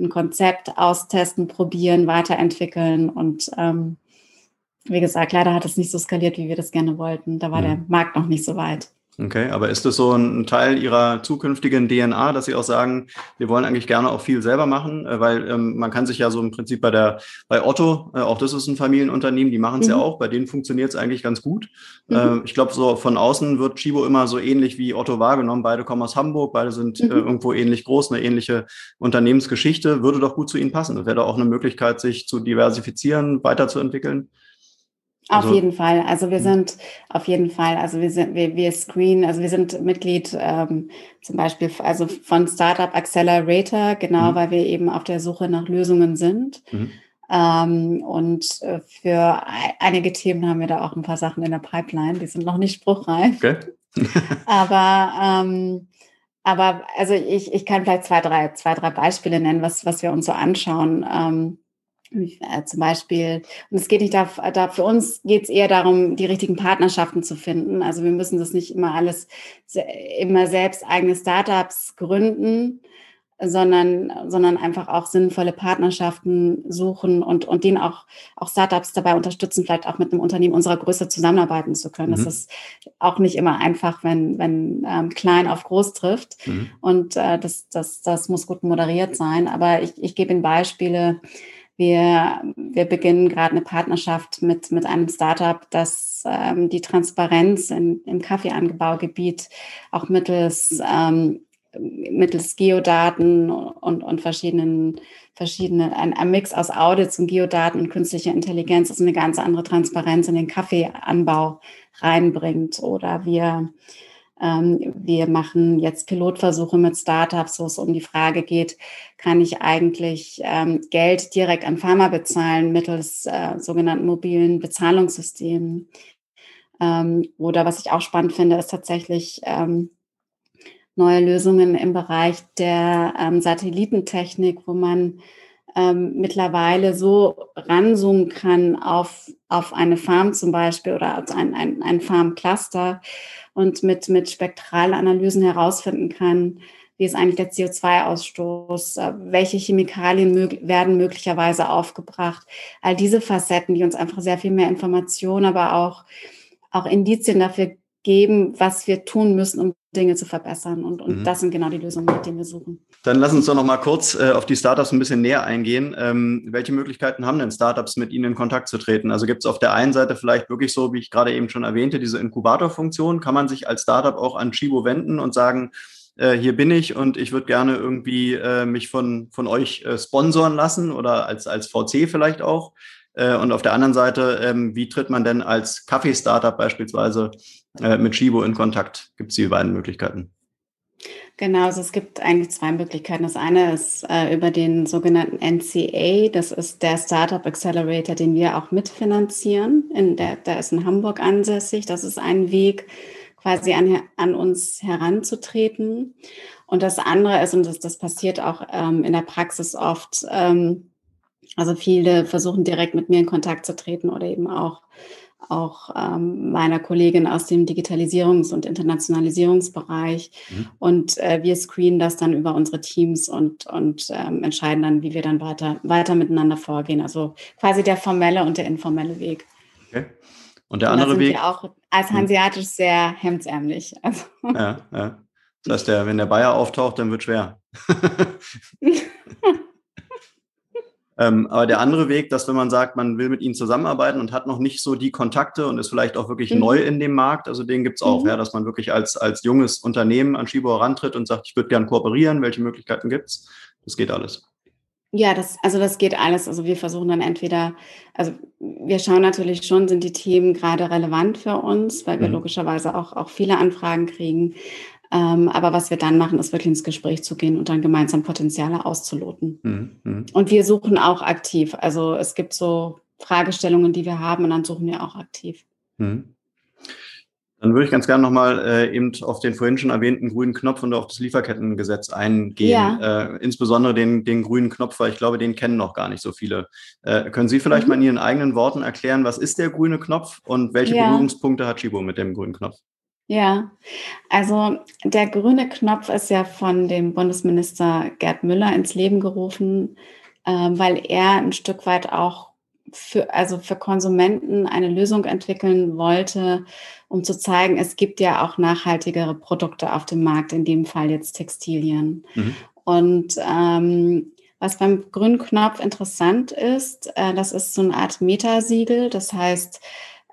ein Konzept austesten, probieren, weiterentwickeln und ähm, wie gesagt, leider hat es nicht so skaliert, wie wir das gerne wollten. Da war mhm. der Markt noch nicht so weit. Okay, aber ist das so ein Teil Ihrer zukünftigen DNA, dass Sie auch sagen, wir wollen eigentlich gerne auch viel selber machen, äh, weil ähm, man kann sich ja so im Prinzip bei der bei Otto, äh, auch das ist ein Familienunternehmen, die machen es mhm. ja auch, bei denen funktioniert es eigentlich ganz gut. Mhm. Äh, ich glaube, so von außen wird Chibo immer so ähnlich wie Otto wahrgenommen. Beide kommen aus Hamburg, beide sind äh, mhm. äh, irgendwo ähnlich groß, eine ähnliche Unternehmensgeschichte, würde doch gut zu Ihnen passen. Das wäre doch auch eine Möglichkeit, sich zu diversifizieren, weiterzuentwickeln. Also, auf jeden Fall. Also wir hm. sind auf jeden Fall, also wir sind, wir, wir screen, also wir sind Mitglied ähm, zum Beispiel also von Startup Accelerator, genau, mhm. weil wir eben auf der Suche nach Lösungen sind. Mhm. Ähm, und äh, für einige Themen haben wir da auch ein paar Sachen in der Pipeline, die sind noch nicht spruchreif. Okay. *laughs* aber ähm, aber also ich, ich kann vielleicht zwei, drei, zwei, drei Beispiele nennen, was, was wir uns so anschauen. Ähm, äh, zum Beispiel, und es geht nicht da, da für uns geht es eher darum, die richtigen Partnerschaften zu finden. Also wir müssen das nicht immer alles immer selbst eigene Startups gründen, sondern, sondern einfach auch sinnvolle Partnerschaften suchen und, und denen auch, auch Startups dabei unterstützen, vielleicht auch mit einem Unternehmen unserer Größe zusammenarbeiten zu können. Mhm. Das ist auch nicht immer einfach, wenn, wenn ähm, klein auf groß trifft. Mhm. Und äh, das, das, das muss gut moderiert sein. Aber ich, ich gebe Ihnen Beispiele. Wir, wir beginnen gerade eine Partnerschaft mit, mit einem Startup, das ähm, die Transparenz in, im Kaffeeanbaugebiet auch mittels, ähm, mittels Geodaten und, und verschiedenen, verschiedenen, ein, ein Mix aus Audits und Geodaten und künstlicher Intelligenz, also eine ganz andere Transparenz in den Kaffeeanbau reinbringt. Oder wir wir machen jetzt Pilotversuche mit Startups, wo es um die Frage geht, kann ich eigentlich ähm, Geld direkt an Pharma bezahlen mittels äh, sogenannten mobilen Bezahlungssystemen. Ähm, oder was ich auch spannend finde, ist tatsächlich ähm, neue Lösungen im Bereich der ähm, Satellitentechnik, wo man ähm, mittlerweile so ranzoomen kann auf, auf eine Farm zum Beispiel oder ein, ein, ein Farmcluster und mit, mit Spektralanalysen herausfinden kann, wie ist eigentlich der CO2-Ausstoß, äh, welche Chemikalien mög werden möglicherweise aufgebracht. All diese Facetten, die uns einfach sehr viel mehr Informationen, aber auch, auch Indizien dafür geben, was wir tun müssen, um Dinge zu verbessern. Und, und mhm. das sind genau die Lösungen, mit denen wir suchen. Dann lass uns doch noch mal kurz äh, auf die Startups ein bisschen näher eingehen. Ähm, welche Möglichkeiten haben denn Startups, mit Ihnen in Kontakt zu treten? Also gibt es auf der einen Seite vielleicht wirklich so, wie ich gerade eben schon erwähnte, diese Inkubatorfunktion? Kann man sich als Startup auch an Chibo wenden und sagen, äh, hier bin ich und ich würde gerne irgendwie äh, mich von, von euch äh, sponsoren lassen oder als, als VC vielleicht auch? Äh, und auf der anderen Seite, ähm, wie tritt man denn als Kaffee-Startup beispielsweise äh, mit Shibo in Kontakt? Gibt es die beiden Möglichkeiten? Genau, also es gibt eigentlich zwei Möglichkeiten. Das eine ist äh, über den sogenannten NCA, das ist der Startup Accelerator, den wir auch mitfinanzieren. In der, der ist in Hamburg ansässig. Das ist ein Weg, quasi an, an uns heranzutreten. Und das andere ist, und das, das passiert auch ähm, in der Praxis oft, ähm, also viele versuchen direkt mit mir in Kontakt zu treten oder eben auch auch ähm, meiner Kollegin aus dem Digitalisierungs- und Internationalisierungsbereich. Mhm. Und äh, wir screenen das dann über unsere Teams und, und ähm, entscheiden dann, wie wir dann weiter, weiter miteinander vorgehen. Also quasi der formelle und der informelle Weg. Okay. Und der andere und Weg? Auch als mhm. Hanseatisch sehr hemdsärmlich. *laughs* Also. Ja, ja. Das heißt, der, wenn der Bayer auftaucht, dann wird schwer. *laughs* Ähm, aber der andere Weg, dass wenn man sagt, man will mit ihnen zusammenarbeiten und hat noch nicht so die Kontakte und ist vielleicht auch wirklich mhm. neu in dem Markt, also den gibt's auch, mhm. ja, dass man wirklich als, als junges Unternehmen an Schibo herantritt und sagt, ich würde gern kooperieren, welche Möglichkeiten gibt's? Das geht alles. Ja, das, also das geht alles. Also wir versuchen dann entweder, also wir schauen natürlich schon, sind die Themen gerade relevant für uns, weil wir mhm. logischerweise auch, auch viele Anfragen kriegen. Ähm, aber was wir dann machen, ist wirklich ins Gespräch zu gehen und dann gemeinsam Potenziale auszuloten. Mhm, mhm. Und wir suchen auch aktiv. Also es gibt so Fragestellungen, die wir haben und dann suchen wir auch aktiv. Mhm. Dann würde ich ganz gerne nochmal äh, eben auf den vorhin schon erwähnten grünen Knopf und auf das Lieferkettengesetz eingehen. Ja. Äh, insbesondere den, den grünen Knopf, weil ich glaube, den kennen noch gar nicht so viele. Äh, können Sie vielleicht mhm. mal in Ihren eigenen Worten erklären, was ist der grüne Knopf und welche ja. Berührungspunkte hat Chibo mit dem grünen Knopf? Ja, also der grüne Knopf ist ja von dem Bundesminister Gerd Müller ins Leben gerufen, äh, weil er ein Stück weit auch für, also für Konsumenten eine Lösung entwickeln wollte, um zu zeigen, es gibt ja auch nachhaltigere Produkte auf dem Markt, in dem Fall jetzt Textilien. Mhm. Und ähm, was beim grünen Knopf interessant ist, äh, das ist so eine Art Metasiegel. Das heißt,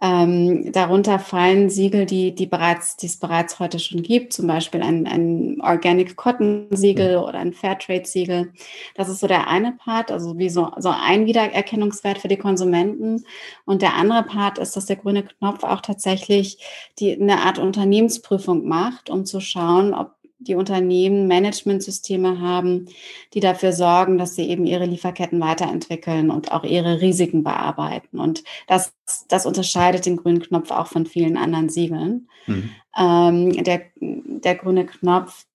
ähm, darunter fallen Siegel, die, die, bereits, die es bereits heute schon gibt, zum Beispiel ein, ein Organic Cotton Siegel oder ein Fairtrade Siegel. Das ist so der eine Part, also wie so, so ein Wiedererkennungswert für die Konsumenten. Und der andere Part ist, dass der grüne Knopf auch tatsächlich die, eine Art Unternehmensprüfung macht, um zu schauen, ob die Unternehmen Managementsysteme haben, die dafür sorgen, dass sie eben ihre Lieferketten weiterentwickeln und auch ihre Risiken bearbeiten. Und das, das unterscheidet den grünen Knopf auch von vielen anderen Siegeln. Mhm. Ähm, der, der grüne Knopf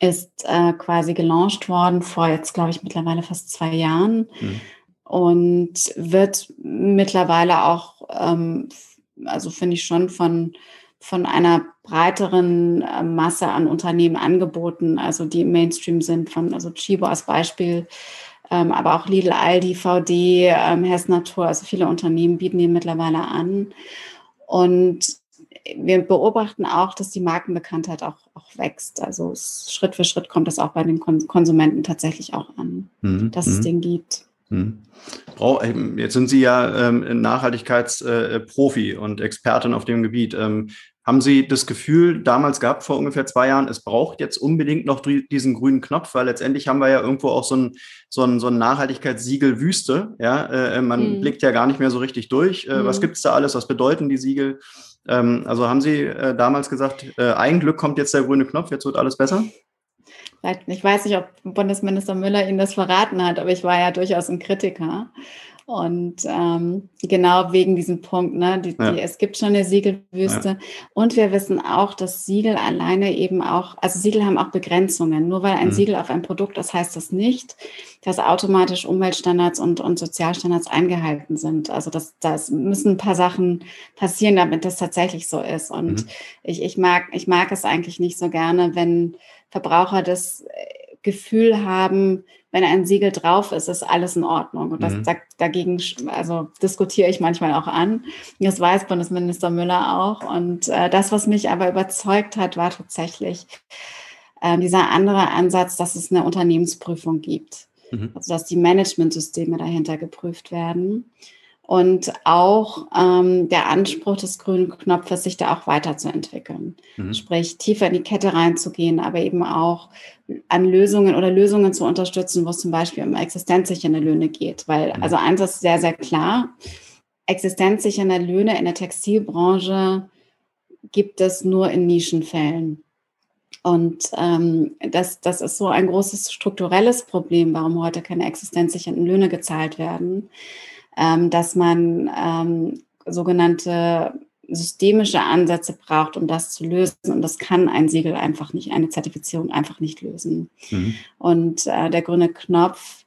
ist äh, quasi gelauncht worden vor jetzt, glaube ich, mittlerweile fast zwei Jahren mhm. und wird mittlerweile auch, ähm, also finde ich schon von von einer breiteren äh, Masse an Unternehmen angeboten, also die im Mainstream sind, von also Chibo als Beispiel, ähm, aber auch Lidl, Aldi, VD, ähm, Hess Natur, also viele Unternehmen bieten den mittlerweile an. Und wir beobachten auch, dass die Markenbekanntheit auch, auch wächst. Also Schritt für Schritt kommt das auch bei den Konsumenten tatsächlich auch an, mhm. dass es mhm. den gibt. Hm. Jetzt sind Sie ja ähm, Nachhaltigkeitsprofi äh, und Expertin auf dem Gebiet. Ähm, Haben Sie das Gefühl damals gehabt, vor ungefähr zwei Jahren, es braucht jetzt unbedingt noch diesen grünen Knopf, weil letztendlich haben wir ja irgendwo auch so ein, so ein, so ein Nachhaltigkeitssiegel Wüste. Ja, äh, man mhm. blickt ja gar nicht mehr so richtig durch. Äh, mhm. Was gibt's da alles? Was bedeuten die Siegel? Ähm, also haben Sie äh, damals gesagt, äh, ein Glück kommt jetzt der grüne Knopf, jetzt wird alles besser? Ich weiß nicht, ob Bundesminister Müller Ihnen das verraten hat, aber ich war ja durchaus ein Kritiker. Und ähm, genau wegen diesem Punkt, ne, die, ja. die, es gibt schon eine Siegelwüste. Ja. Und wir wissen auch, dass Siegel alleine eben auch, also Siegel haben auch Begrenzungen. Nur weil ein mhm. Siegel auf ein Produkt ist, heißt das nicht, dass automatisch Umweltstandards und, und Sozialstandards eingehalten sind. Also das, das müssen ein paar Sachen passieren, damit das tatsächlich so ist. Und mhm. ich, ich, mag, ich mag es eigentlich nicht so gerne, wenn Verbraucher das äh, Gefühl haben, wenn ein Siegel drauf ist, ist alles in Ordnung. Und das, mhm. dagegen also diskutiere ich manchmal auch an. Das weiß Bundesminister Müller auch. Und äh, das, was mich aber überzeugt hat, war tatsächlich äh, dieser andere Ansatz, dass es eine Unternehmensprüfung gibt. Mhm. Also dass die Managementsysteme dahinter geprüft werden und auch ähm, der Anspruch des grünen Knopfes, sich da auch weiterzuentwickeln. Mhm. Sprich, tiefer in die Kette reinzugehen, aber eben auch an Lösungen oder Lösungen zu unterstützen, wo es zum Beispiel um existenzsichernde Löhne geht. Weil, mhm. also eins ist sehr, sehr klar, existenzsichernde Löhne in der Textilbranche gibt es nur in Nischenfällen. Und ähm, das, das ist so ein großes strukturelles Problem, warum heute keine existenzsichernden Löhne gezahlt werden ähm, dass man ähm, sogenannte systemische Ansätze braucht, um das zu lösen. Und das kann ein Siegel einfach nicht, eine Zertifizierung einfach nicht lösen. Mhm. Und äh, der grüne Knopf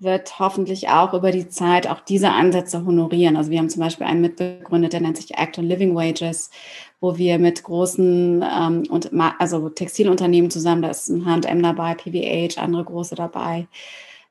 wird hoffentlich auch über die Zeit auch diese Ansätze honorieren. Also wir haben zum Beispiel einen mitbegründet, der nennt sich Act on Living Wages, wo wir mit großen ähm, und also Textilunternehmen zusammen, da ist ein H&M dabei, PVH, andere große dabei,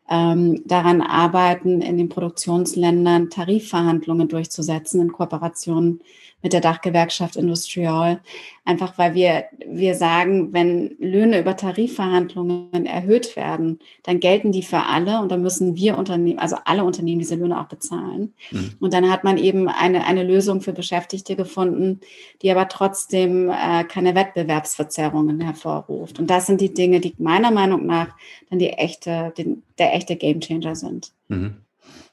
ähm, daran arbeiten, in den Produktionsländern Tarifverhandlungen durchzusetzen in Kooperation mit der Dachgewerkschaft Industrial. Einfach weil wir, wir sagen, wenn Löhne über Tarifverhandlungen erhöht werden, dann gelten die für alle und dann müssen wir Unternehmen, also alle Unternehmen diese Löhne auch bezahlen. Mhm. Und dann hat man eben eine, eine Lösung für Beschäftigte gefunden, die aber trotzdem äh, keine Wettbewerbsverzerrungen hervorruft. Und das sind die Dinge, die meiner Meinung nach dann die echte, den, der echte Gamechanger sind. Mhm.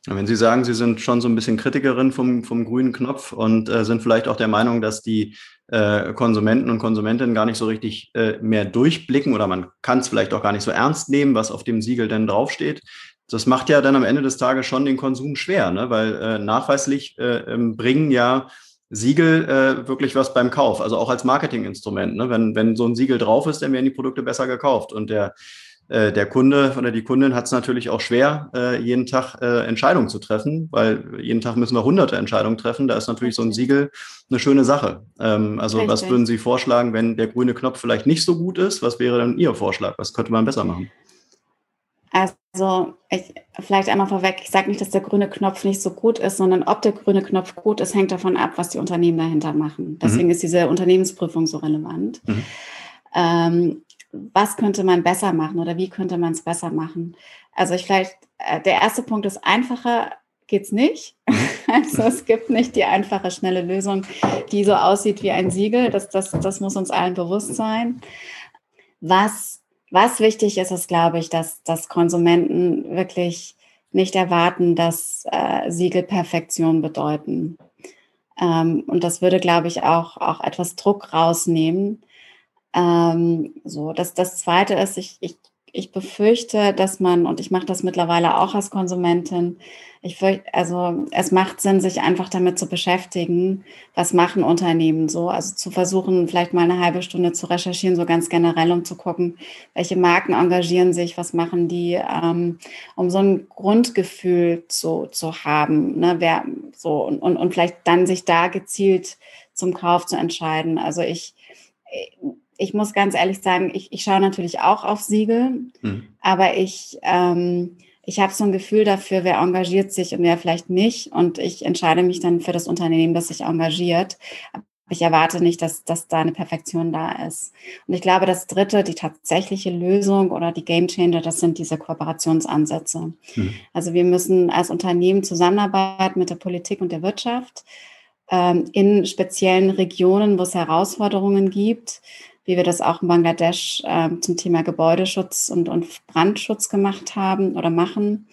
Wenn Sie sagen, Sie sind schon so ein bisschen Kritikerin vom, vom grünen Knopf und äh, sind vielleicht auch der Meinung, dass die äh, Konsumenten und Konsumentinnen gar nicht so richtig äh, mehr durchblicken oder man kann es vielleicht auch gar nicht so ernst nehmen, was auf dem Siegel denn draufsteht. Das macht ja dann am Ende des Tages schon den Konsum schwer, ne? weil äh, nachweislich äh, ähm, bringen ja Siegel äh, wirklich was beim Kauf, also auch als Marketinginstrument. Ne? Wenn, wenn so ein Siegel drauf ist, dann werden die Produkte besser gekauft. Und der äh, der Kunde oder die Kundin hat es natürlich auch schwer, äh, jeden Tag äh, Entscheidungen zu treffen, weil jeden Tag müssen wir hunderte Entscheidungen treffen. Da ist natürlich so ein Siegel eine schöne Sache. Ähm, also Richtig. was würden Sie vorschlagen, wenn der grüne Knopf vielleicht nicht so gut ist? Was wäre dann Ihr Vorschlag? Was könnte man besser machen? Also ich, vielleicht einmal vorweg, ich sage nicht, dass der grüne Knopf nicht so gut ist, sondern ob der grüne Knopf gut ist, hängt davon ab, was die Unternehmen dahinter machen. Deswegen mhm. ist diese Unternehmensprüfung so relevant. Mhm. Ähm, was könnte man besser machen oder wie könnte man es besser machen? Also ich vielleicht, äh, der erste Punkt ist, einfacher geht es nicht. *laughs* Also es gibt nicht die einfache, schnelle Lösung, die so aussieht wie ein Siegel. Das, das, das muss uns allen bewusst sein. Was, was wichtig ist, ist, glaube ich, dass, dass Konsumenten wirklich nicht erwarten, dass äh, Siegel Perfektion bedeuten. Ähm, und das würde, glaube ich, auch, auch etwas Druck rausnehmen ähm, so, das, das zweite ist, ich, ich, ich befürchte, dass man, und ich mache das mittlerweile auch als Konsumentin, ich fürchte, also es macht Sinn, sich einfach damit zu beschäftigen, was machen Unternehmen so, also zu versuchen, vielleicht mal eine halbe Stunde zu recherchieren, so ganz generell, um zu gucken, welche Marken engagieren sich, was machen die, ähm, um so ein Grundgefühl zu, zu haben, ne, wer so und, und, und vielleicht dann sich da gezielt zum Kauf zu entscheiden. Also ich ich muss ganz ehrlich sagen, ich, ich schaue natürlich auch auf Siegel, mhm. aber ich, ähm, ich habe so ein Gefühl dafür, wer engagiert sich und wer vielleicht nicht. Und ich entscheide mich dann für das Unternehmen, das sich engagiert. Ich erwarte nicht, dass, dass da eine Perfektion da ist. Und ich glaube, das Dritte, die tatsächliche Lösung oder die Game Changer, das sind diese Kooperationsansätze. Mhm. Also wir müssen als Unternehmen zusammenarbeiten mit der Politik und der Wirtschaft ähm, in speziellen Regionen, wo es Herausforderungen gibt, wie wir das auch in Bangladesch äh, zum Thema Gebäudeschutz und, und Brandschutz gemacht haben oder machen.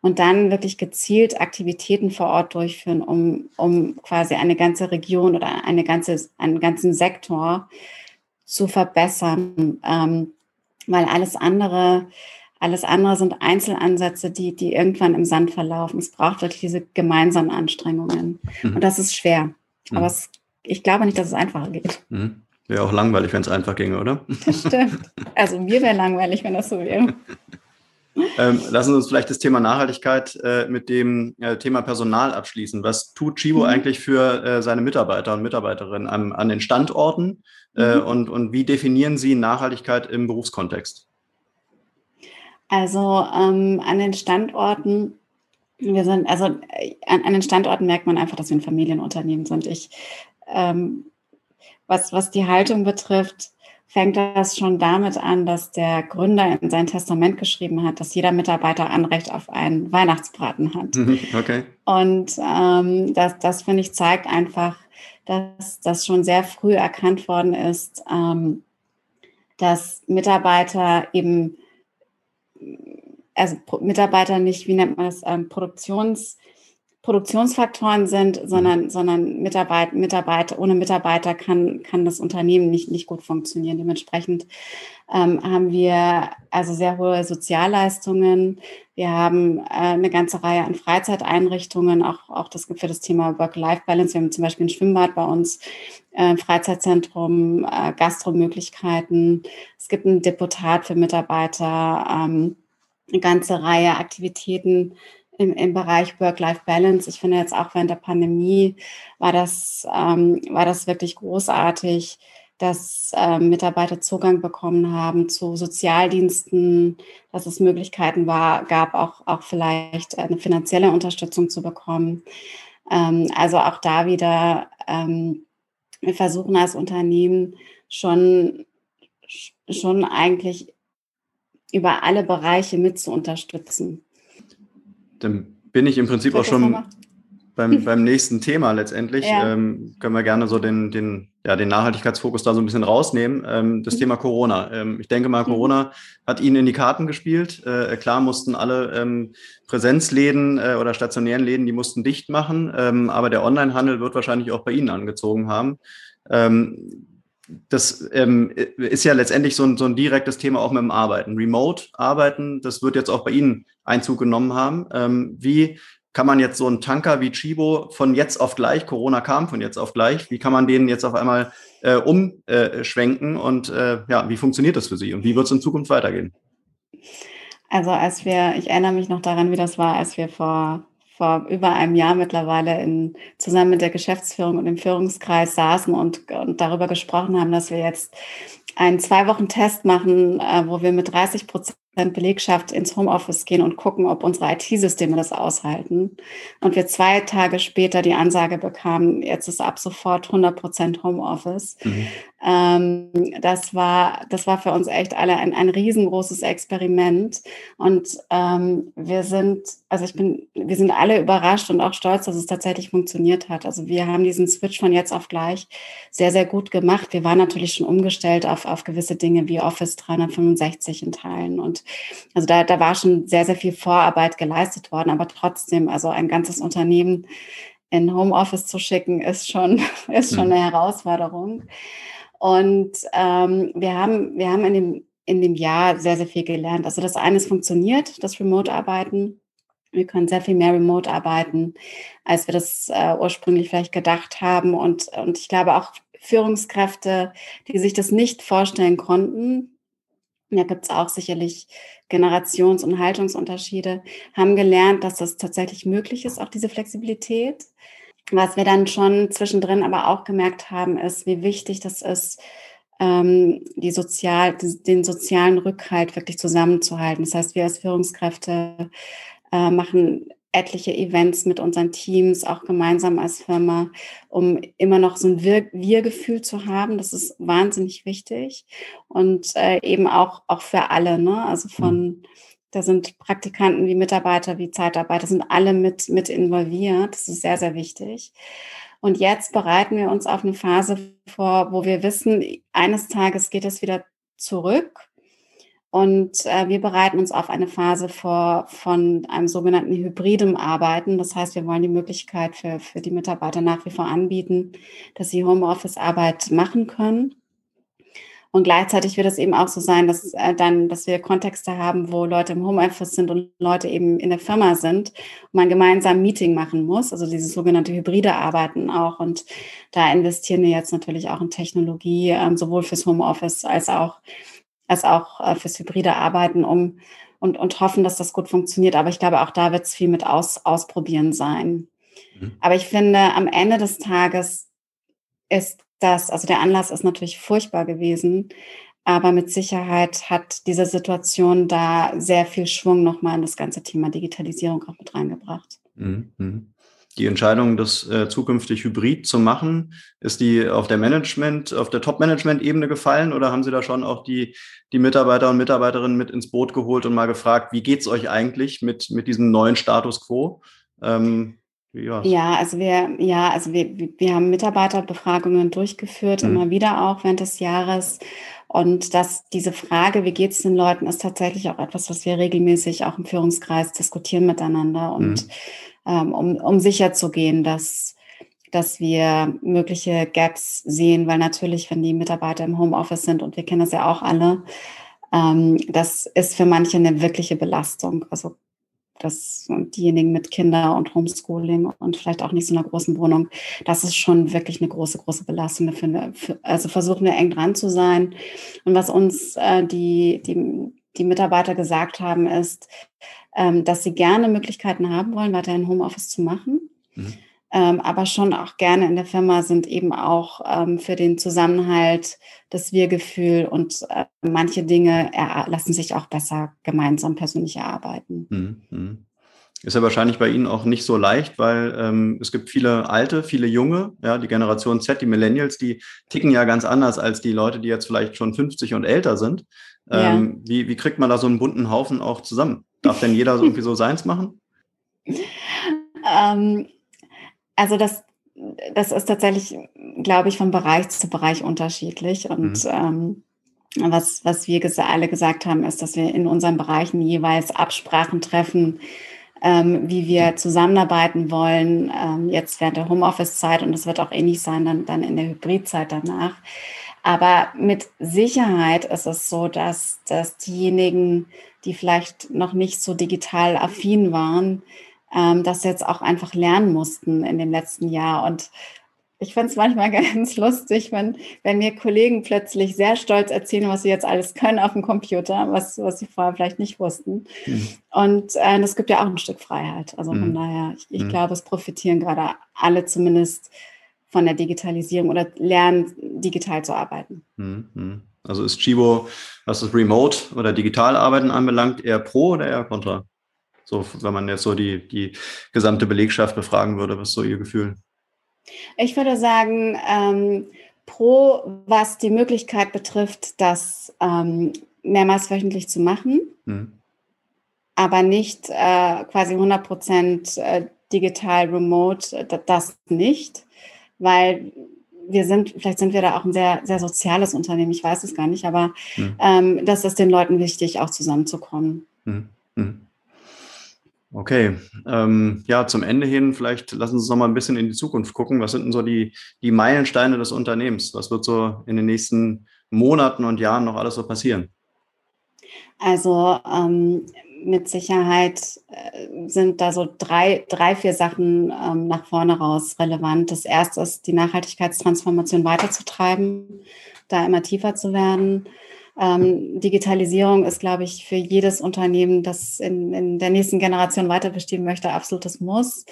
Und dann wirklich gezielt Aktivitäten vor Ort durchführen, um, um quasi eine ganze Region oder eine ganze, einen ganzen Sektor zu verbessern. Ähm, weil alles andere, alles andere sind Einzelansätze, die, die irgendwann im Sand verlaufen. Es braucht wirklich diese gemeinsamen Anstrengungen. Mhm. Und das ist schwer. Mhm. Aber es, ich glaube nicht, dass es einfacher geht. Mhm. Wäre auch langweilig, wenn es einfach ginge, oder? Das stimmt. Also mir wäre langweilig, wenn das so wäre. *laughs* Ähm, lassen Sie uns vielleicht das Thema Nachhaltigkeit äh, mit dem äh, Thema Personal abschließen. Was tut Chibo mhm. eigentlich für äh, seine Mitarbeiter und Mitarbeiterinnen an, an den Standorten äh, mhm. und, und wie definieren Sie Nachhaltigkeit im Berufskontext? Also ähm, an den Standorten, wir sind, also äh, an, an, den Standorten merkt man einfach, dass wir ein Familienunternehmen sind. Ich ähm, was, was die Haltung betrifft, fängt das schon damit an, dass der Gründer in sein Testament geschrieben hat, dass jeder Mitarbeiter Anrecht auf einen Weihnachtsbraten hat. *laughs* Okay. Und ähm, das, das finde ich, zeigt einfach, dass das schon sehr früh erkannt worden ist, ähm, dass Mitarbeiter eben, also Mitarbeiter nicht, wie nennt man das, ähm, Produktions- Produktionsfaktoren sind, sondern, sondern Mitarbeit, Mitarbeiter, ohne Mitarbeiter kann, kann das Unternehmen nicht, nicht gut funktionieren. Dementsprechend ähm, haben wir also sehr hohe Sozialleistungen. Wir haben äh, eine ganze Reihe an Freizeiteinrichtungen, auch, auch das für das Thema Work-Life-Balance. Wir haben zum Beispiel ein Schwimmbad bei uns, äh, Freizeitzentrum, äh, Gastromöglichkeiten. Es gibt ein Deputat für Mitarbeiter, ähm, eine ganze Reihe Aktivitäten, im, im Bereich Work-Life-Balance. Ich finde jetzt auch während der Pandemie war das, ähm, war das wirklich großartig, dass ähm, Mitarbeiter Zugang bekommen haben zu Sozialdiensten, dass es Möglichkeiten war, gab, auch, auch vielleicht eine finanzielle Unterstützung zu bekommen. Ähm, also auch da wieder, ähm, wir versuchen als Unternehmen schon, schon eigentlich über alle Bereiche mit zu unterstützen dann bin ich im Prinzip auch schon beim, beim nächsten Thema letztendlich. *laughs* Ja. Ähm, können wir gerne so den, den, ja, den Nachhaltigkeitsfokus da so ein bisschen rausnehmen. Ähm, das mhm. Thema Corona. Ähm, ich denke mal, mhm. Corona hat Ihnen in die Karten gespielt. Äh, klar mussten alle ähm, Präsenzläden äh, oder stationären Läden, die mussten dicht machen. Ähm, aber der Onlinehandel wird wahrscheinlich auch bei Ihnen angezogen haben. Das ähm, ist ja letztendlich so ein, so ein direktes Thema auch mit dem Arbeiten. Remote arbeiten, das wird jetzt auch bei Ihnen Einzug genommen haben. Ähm, wie kann man jetzt so einen Tanker wie Chibo von jetzt auf gleich, Corona kam von jetzt auf gleich, wie kann man den jetzt auf einmal äh, umschwenken und äh, ja, wie funktioniert das für Sie und wie wird es in Zukunft weitergehen? Also als wir, ich erinnere mich noch daran, wie das war, als wir vor vor über einem Jahr mittlerweile in, zusammen mit der Geschäftsführung und dem Führungskreis saßen und, und darüber gesprochen haben, dass wir jetzt einen zwei Wochen Test machen, äh, wo wir mit 30 Prozent Belegschaft ins Homeoffice gehen und gucken, ob unsere IT-Systeme das aushalten. Und wir zwei Tage später die Ansage bekamen, jetzt ist ab sofort 100 Prozent Homeoffice. Mhm. Ähm, das war, das war für uns echt alle ein, ein riesengroßes Experiment. Und ähm, wir sind, also ich bin, wir sind alle überrascht und auch stolz, dass es tatsächlich funktioniert hat. Also wir haben diesen Switch von jetzt auf gleich sehr, sehr gut gemacht. Wir waren natürlich schon umgestellt auf, auf gewisse Dinge wie Office 365 in Teilen und also da, da war schon sehr, sehr viel Vorarbeit geleistet worden, aber trotzdem, also ein ganzes Unternehmen in Homeoffice zu schicken, ist schon, *laughs* ist schon mhm. eine Herausforderung. Und ähm, wir haben, wir haben in dem, in dem Jahr sehr, sehr viel gelernt. Also das eine ist funktioniert, das Remote-Arbeiten. Wir können sehr viel mehr remote arbeiten, als wir das äh, ursprünglich vielleicht gedacht haben. Und, und ich glaube auch Führungskräfte, die sich das nicht vorstellen konnten, da gibt es auch sicherlich Generations- und Haltungsunterschiede, haben gelernt, dass das tatsächlich möglich ist, auch diese Flexibilität. Was wir dann schon zwischendrin aber auch gemerkt haben, ist, wie wichtig das ist, ähm, die sozial, den sozialen Rückhalt wirklich zusammenzuhalten. Das heißt, wir als Führungskräfte äh, machen etliche Events mit unseren Teams, auch gemeinsam als Firma, um immer noch so ein Wir-Gefühl zu haben. Das ist wahnsinnig wichtig und äh, eben auch, auch für alle, ne? also von, Da sind Praktikanten wie Mitarbeiter, wie Zeitarbeiter, sind alle mit, mit involviert. Das ist sehr, sehr wichtig. Und jetzt bereiten wir uns auf eine Phase vor, wo wir wissen, eines Tages geht es wieder zurück. Und äh, wir bereiten uns auf eine Phase vor von einem sogenannten hybridem Arbeiten. Das heißt, wir wollen die Möglichkeit für, für die Mitarbeiter nach wie vor anbieten, dass sie Homeoffice-Arbeit machen können. Und gleichzeitig wird es eben auch so sein, dass äh, dann, dass wir Kontexte haben, wo Leute im Homeoffice sind und Leute eben in der Firma sind und man gemeinsam ein Meeting machen muss, also dieses sogenannte hybride Arbeiten auch. Und da investieren wir jetzt natürlich auch in Technologie, ähm, sowohl fürs Homeoffice als auch, als auch äh, fürs hybride Arbeiten, um und, und hoffen, dass das gut funktioniert. Aber ich glaube, auch da wird es viel mit aus, ausprobieren sein. Mhm. Aber ich finde, am Ende des Tages ist das, also der Anlass ist natürlich furchtbar gewesen, aber mit Sicherheit hat diese Situation da sehr viel Schwung nochmal in das ganze Thema Digitalisierung auch mit reingebracht. Mhm, mhm. Die Entscheidung, das äh, zukünftig hybrid zu machen, ist die auf der Management, auf der Top-Management-Ebene gefallen oder haben Sie da schon auch die, die Mitarbeiter und Mitarbeiterinnen mit ins Boot geholt und mal gefragt, wie geht es euch eigentlich mit, mit diesem neuen Status quo? Ähm, ja. ja, also wir, ja, also wir, wir haben Mitarbeiterbefragungen durchgeführt, mhm. immer wieder auch während des Jahres. Und dass diese Frage, wie geht es den Leuten, ist tatsächlich auch etwas, was wir regelmäßig auch im Führungskreis diskutieren miteinander und mhm. ähm, um, um sicher zu gehen, dass, dass wir mögliche Gaps sehen, weil natürlich, wenn die Mitarbeiter im Homeoffice sind, und wir kennen das ja auch alle, ähm, das ist für manche eine wirkliche Belastung. Also dass diejenigen mit Kinder und Homeschooling und vielleicht auch nicht so einer großen Wohnung, das ist schon wirklich eine große, große Belastung. Also versuchen wir eng dran zu sein. Und was uns äh, die, die, die Mitarbeiter gesagt haben, ist, ähm, dass sie gerne Möglichkeiten haben wollen, weiterhin Homeoffice zu machen. Mhm ähm, aber schon auch gerne in der Firma sind eben auch ähm, für den Zusammenhalt, das Wir-Gefühl und äh, manche Dinge lassen sich auch besser gemeinsam persönlich erarbeiten. Mhm, mhm. Ist ja wahrscheinlich bei Ihnen auch nicht so leicht, weil ähm, es gibt viele Alte, viele Junge, ja, die Generation Z, die Millennials, die ticken ja ganz anders als die Leute, die jetzt vielleicht schon 50 und älter sind. Ähm, ja. wie, wie kriegt man da so einen bunten Haufen auch zusammen? Darf denn jeder *laughs* irgendwie so seins machen? Ähm, also das, das ist tatsächlich, glaube ich, von Bereich zu Bereich unterschiedlich. Und mhm. ähm, was, was wir ges alle gesagt haben, ist, dass wir in unseren Bereichen jeweils Absprachen treffen, ähm, wie wir zusammenarbeiten wollen, ähm, jetzt während der Homeoffice-Zeit und das wird auch ähnlich sein dann, dann in der Hybrid-Zeit danach. Aber mit Sicherheit ist es so, dass, dass diejenigen, die vielleicht noch nicht so digital affin waren, ähm, das jetzt auch einfach lernen mussten in dem letzten Jahr. Und ich finde es manchmal *laughs* ganz lustig, wenn, wenn mir Kollegen plötzlich sehr stolz erzählen, was sie jetzt alles können auf dem Computer, was, was sie vorher vielleicht nicht wussten. Mhm. Und äh, das gibt ja auch ein Stück Freiheit. Also von mhm. daher, ich, ich mhm. glaube, es profitieren gerade alle zumindest von der Digitalisierung oder lernen, digital zu arbeiten. Mhm. mhm. Also ist Chibo, was das Remote oder Digital-Arbeiten anbelangt, eher pro oder eher contra? So, wenn man jetzt so die, die gesamte Belegschaft befragen würde, was ist so Ihr Gefühl? Ich würde sagen, ähm, pro, was die Möglichkeit betrifft, das ähm, mehrmals wöchentlich zu machen, hm. aber nicht äh, quasi 100 Prozent äh, digital remote, äh, das nicht, weil wir sind, vielleicht sind wir da auch ein sehr, sehr soziales Unternehmen, ich weiß es gar nicht, aber hm. ähm, das ist den Leuten wichtig, auch zusammenzukommen. Hm. Okay, ähm, ja, zum Ende hin, vielleicht lassen Sie uns noch mal ein bisschen in die Zukunft gucken. Was sind denn so die, die Meilensteine des Unternehmens? Was wird so in den nächsten Monaten und Jahren noch alles so passieren? Also ähm, mit Sicherheit äh, sind da so drei, drei vier Sachen ähm, nach vorne raus relevant. Das erste ist, die Nachhaltigkeitstransformation weiterzutreiben, da immer tiefer zu werden. Ähm, Digitalisierung ist, glaube ich, für jedes Unternehmen, das in, in der nächsten Generation weiter bestehen möchte, absolutes Muss.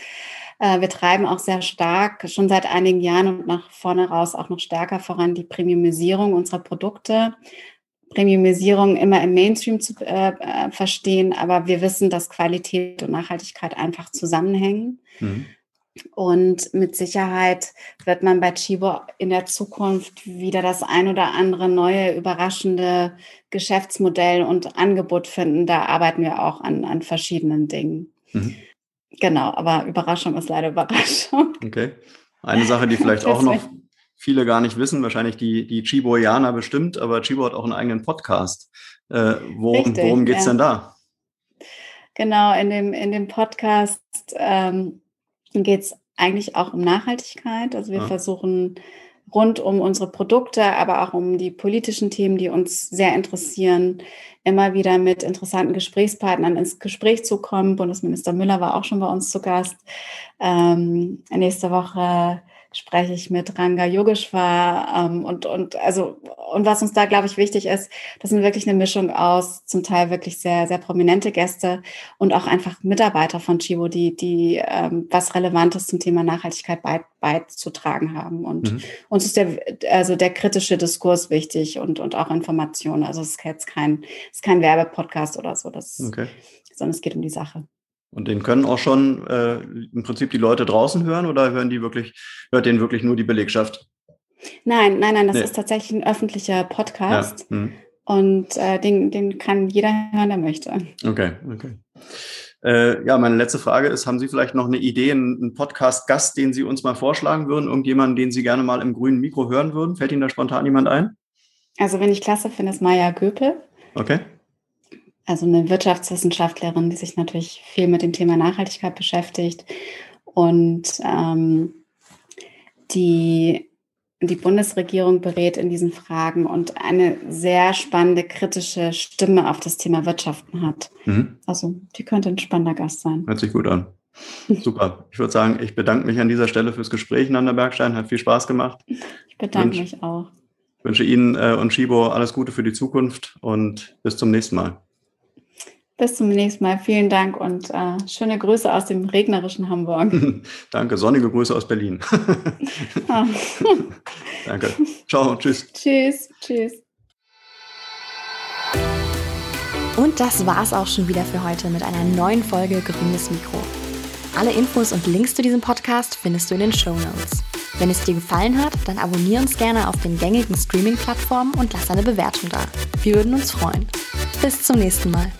Äh, wir treiben auch sehr stark, schon seit einigen Jahren und nach vorne raus auch noch stärker voran, die Premiumisierung unserer Produkte. Premiumisierung immer im Mainstream zu äh, äh, verstehen, aber wir wissen, dass Qualität und Nachhaltigkeit einfach zusammenhängen. Mhm. Und mit Sicherheit wird man bei Chibo in der Zukunft wieder das ein oder andere neue, überraschende Geschäftsmodell und Angebot finden. Da arbeiten wir auch an, an verschiedenen Dingen. Mhm. Genau, aber Überraschung ist leider Überraschung. Okay. Eine Sache, die vielleicht *laughs* auch noch viele gar nicht wissen, wahrscheinlich die, die Chiboianer bestimmt, aber Chibo hat auch einen eigenen Podcast. Äh, worum worum geht es ja. denn da? Genau, in dem, in dem Podcast ähm, geht es eigentlich auch um Nachhaltigkeit. Also wir ja. versuchen rund um unsere Produkte, aber auch um die politischen Themen, die uns sehr interessieren, immer wieder mit interessanten Gesprächspartnern ins Gespräch zu kommen. Bundesminister Müller war auch schon bei uns zu Gast. Ähm, nächste Woche spreche ich mit Ranga Yogeshwar ähm, und, und also und was uns da, glaube ich, wichtig ist, das sind wirklich eine Mischung aus zum Teil wirklich sehr, sehr prominente Gäste und auch einfach Mitarbeiter von Chibo, die, die ähm, was Relevantes zum Thema Nachhaltigkeit beizutragen haben. Und mhm. uns ist der, also der kritische Diskurs wichtig und, und auch Informationen. Also es ist jetzt kein, es ist kein Werbepodcast oder so, das, okay. sondern es geht um die Sache. Und den können auch schon äh, im Prinzip die Leute draußen hören oder hören die wirklich, hört den wirklich nur die Belegschaft? Nein, nein, nein, das nee. ist tatsächlich ein öffentlicher Podcast. Ja. Hm. Und äh, den, den kann jeder hören, der möchte. Okay, okay. Äh, ja, meine letzte Frage ist, haben Sie vielleicht noch eine Idee, einen Podcast-Gast, den Sie uns mal vorschlagen würden? Irgendjemanden, den Sie gerne mal im grünen Mikro hören würden? Fällt Ihnen da spontan jemand ein? Also, wenn ich klasse finde, ist Maya Göpel. Okay also eine Wirtschaftswissenschaftlerin, die sich natürlich viel mit dem Thema Nachhaltigkeit beschäftigt und ähm, die die Bundesregierung berät in diesen Fragen und eine sehr spannende kritische Stimme auf das Thema Wirtschaften hat. Mhm. Also die könnte ein spannender Gast sein. Hört sich gut an. Super. Ich würde sagen, ich bedanke mich an dieser Stelle fürs Gespräch, Nanda Bergstein. Hat viel Spaß gemacht. Ich bedanke Wünsch, mich auch. Ich wünsche Ihnen äh, und Shibo alles Gute für die Zukunft und bis zum nächsten Mal. Bis zum nächsten Mal. Vielen Dank und äh, schöne Grüße aus dem regnerischen Hamburg. *laughs* Danke. Sonnige Grüße aus Berlin. *laughs* Ah. *laughs* Danke. Ciao. Tschüss. Tschüss. Tschüss. Und das war's auch schon wieder für heute mit einer neuen Folge Grünes Mikro. Alle Infos und Links zu diesem Podcast findest du in den Show Notes. Wenn es dir gefallen hat, dann abonniere uns gerne auf den gängigen Streaming-Plattformen und lass eine Bewertung da. Wir würden uns freuen. Bis zum nächsten Mal.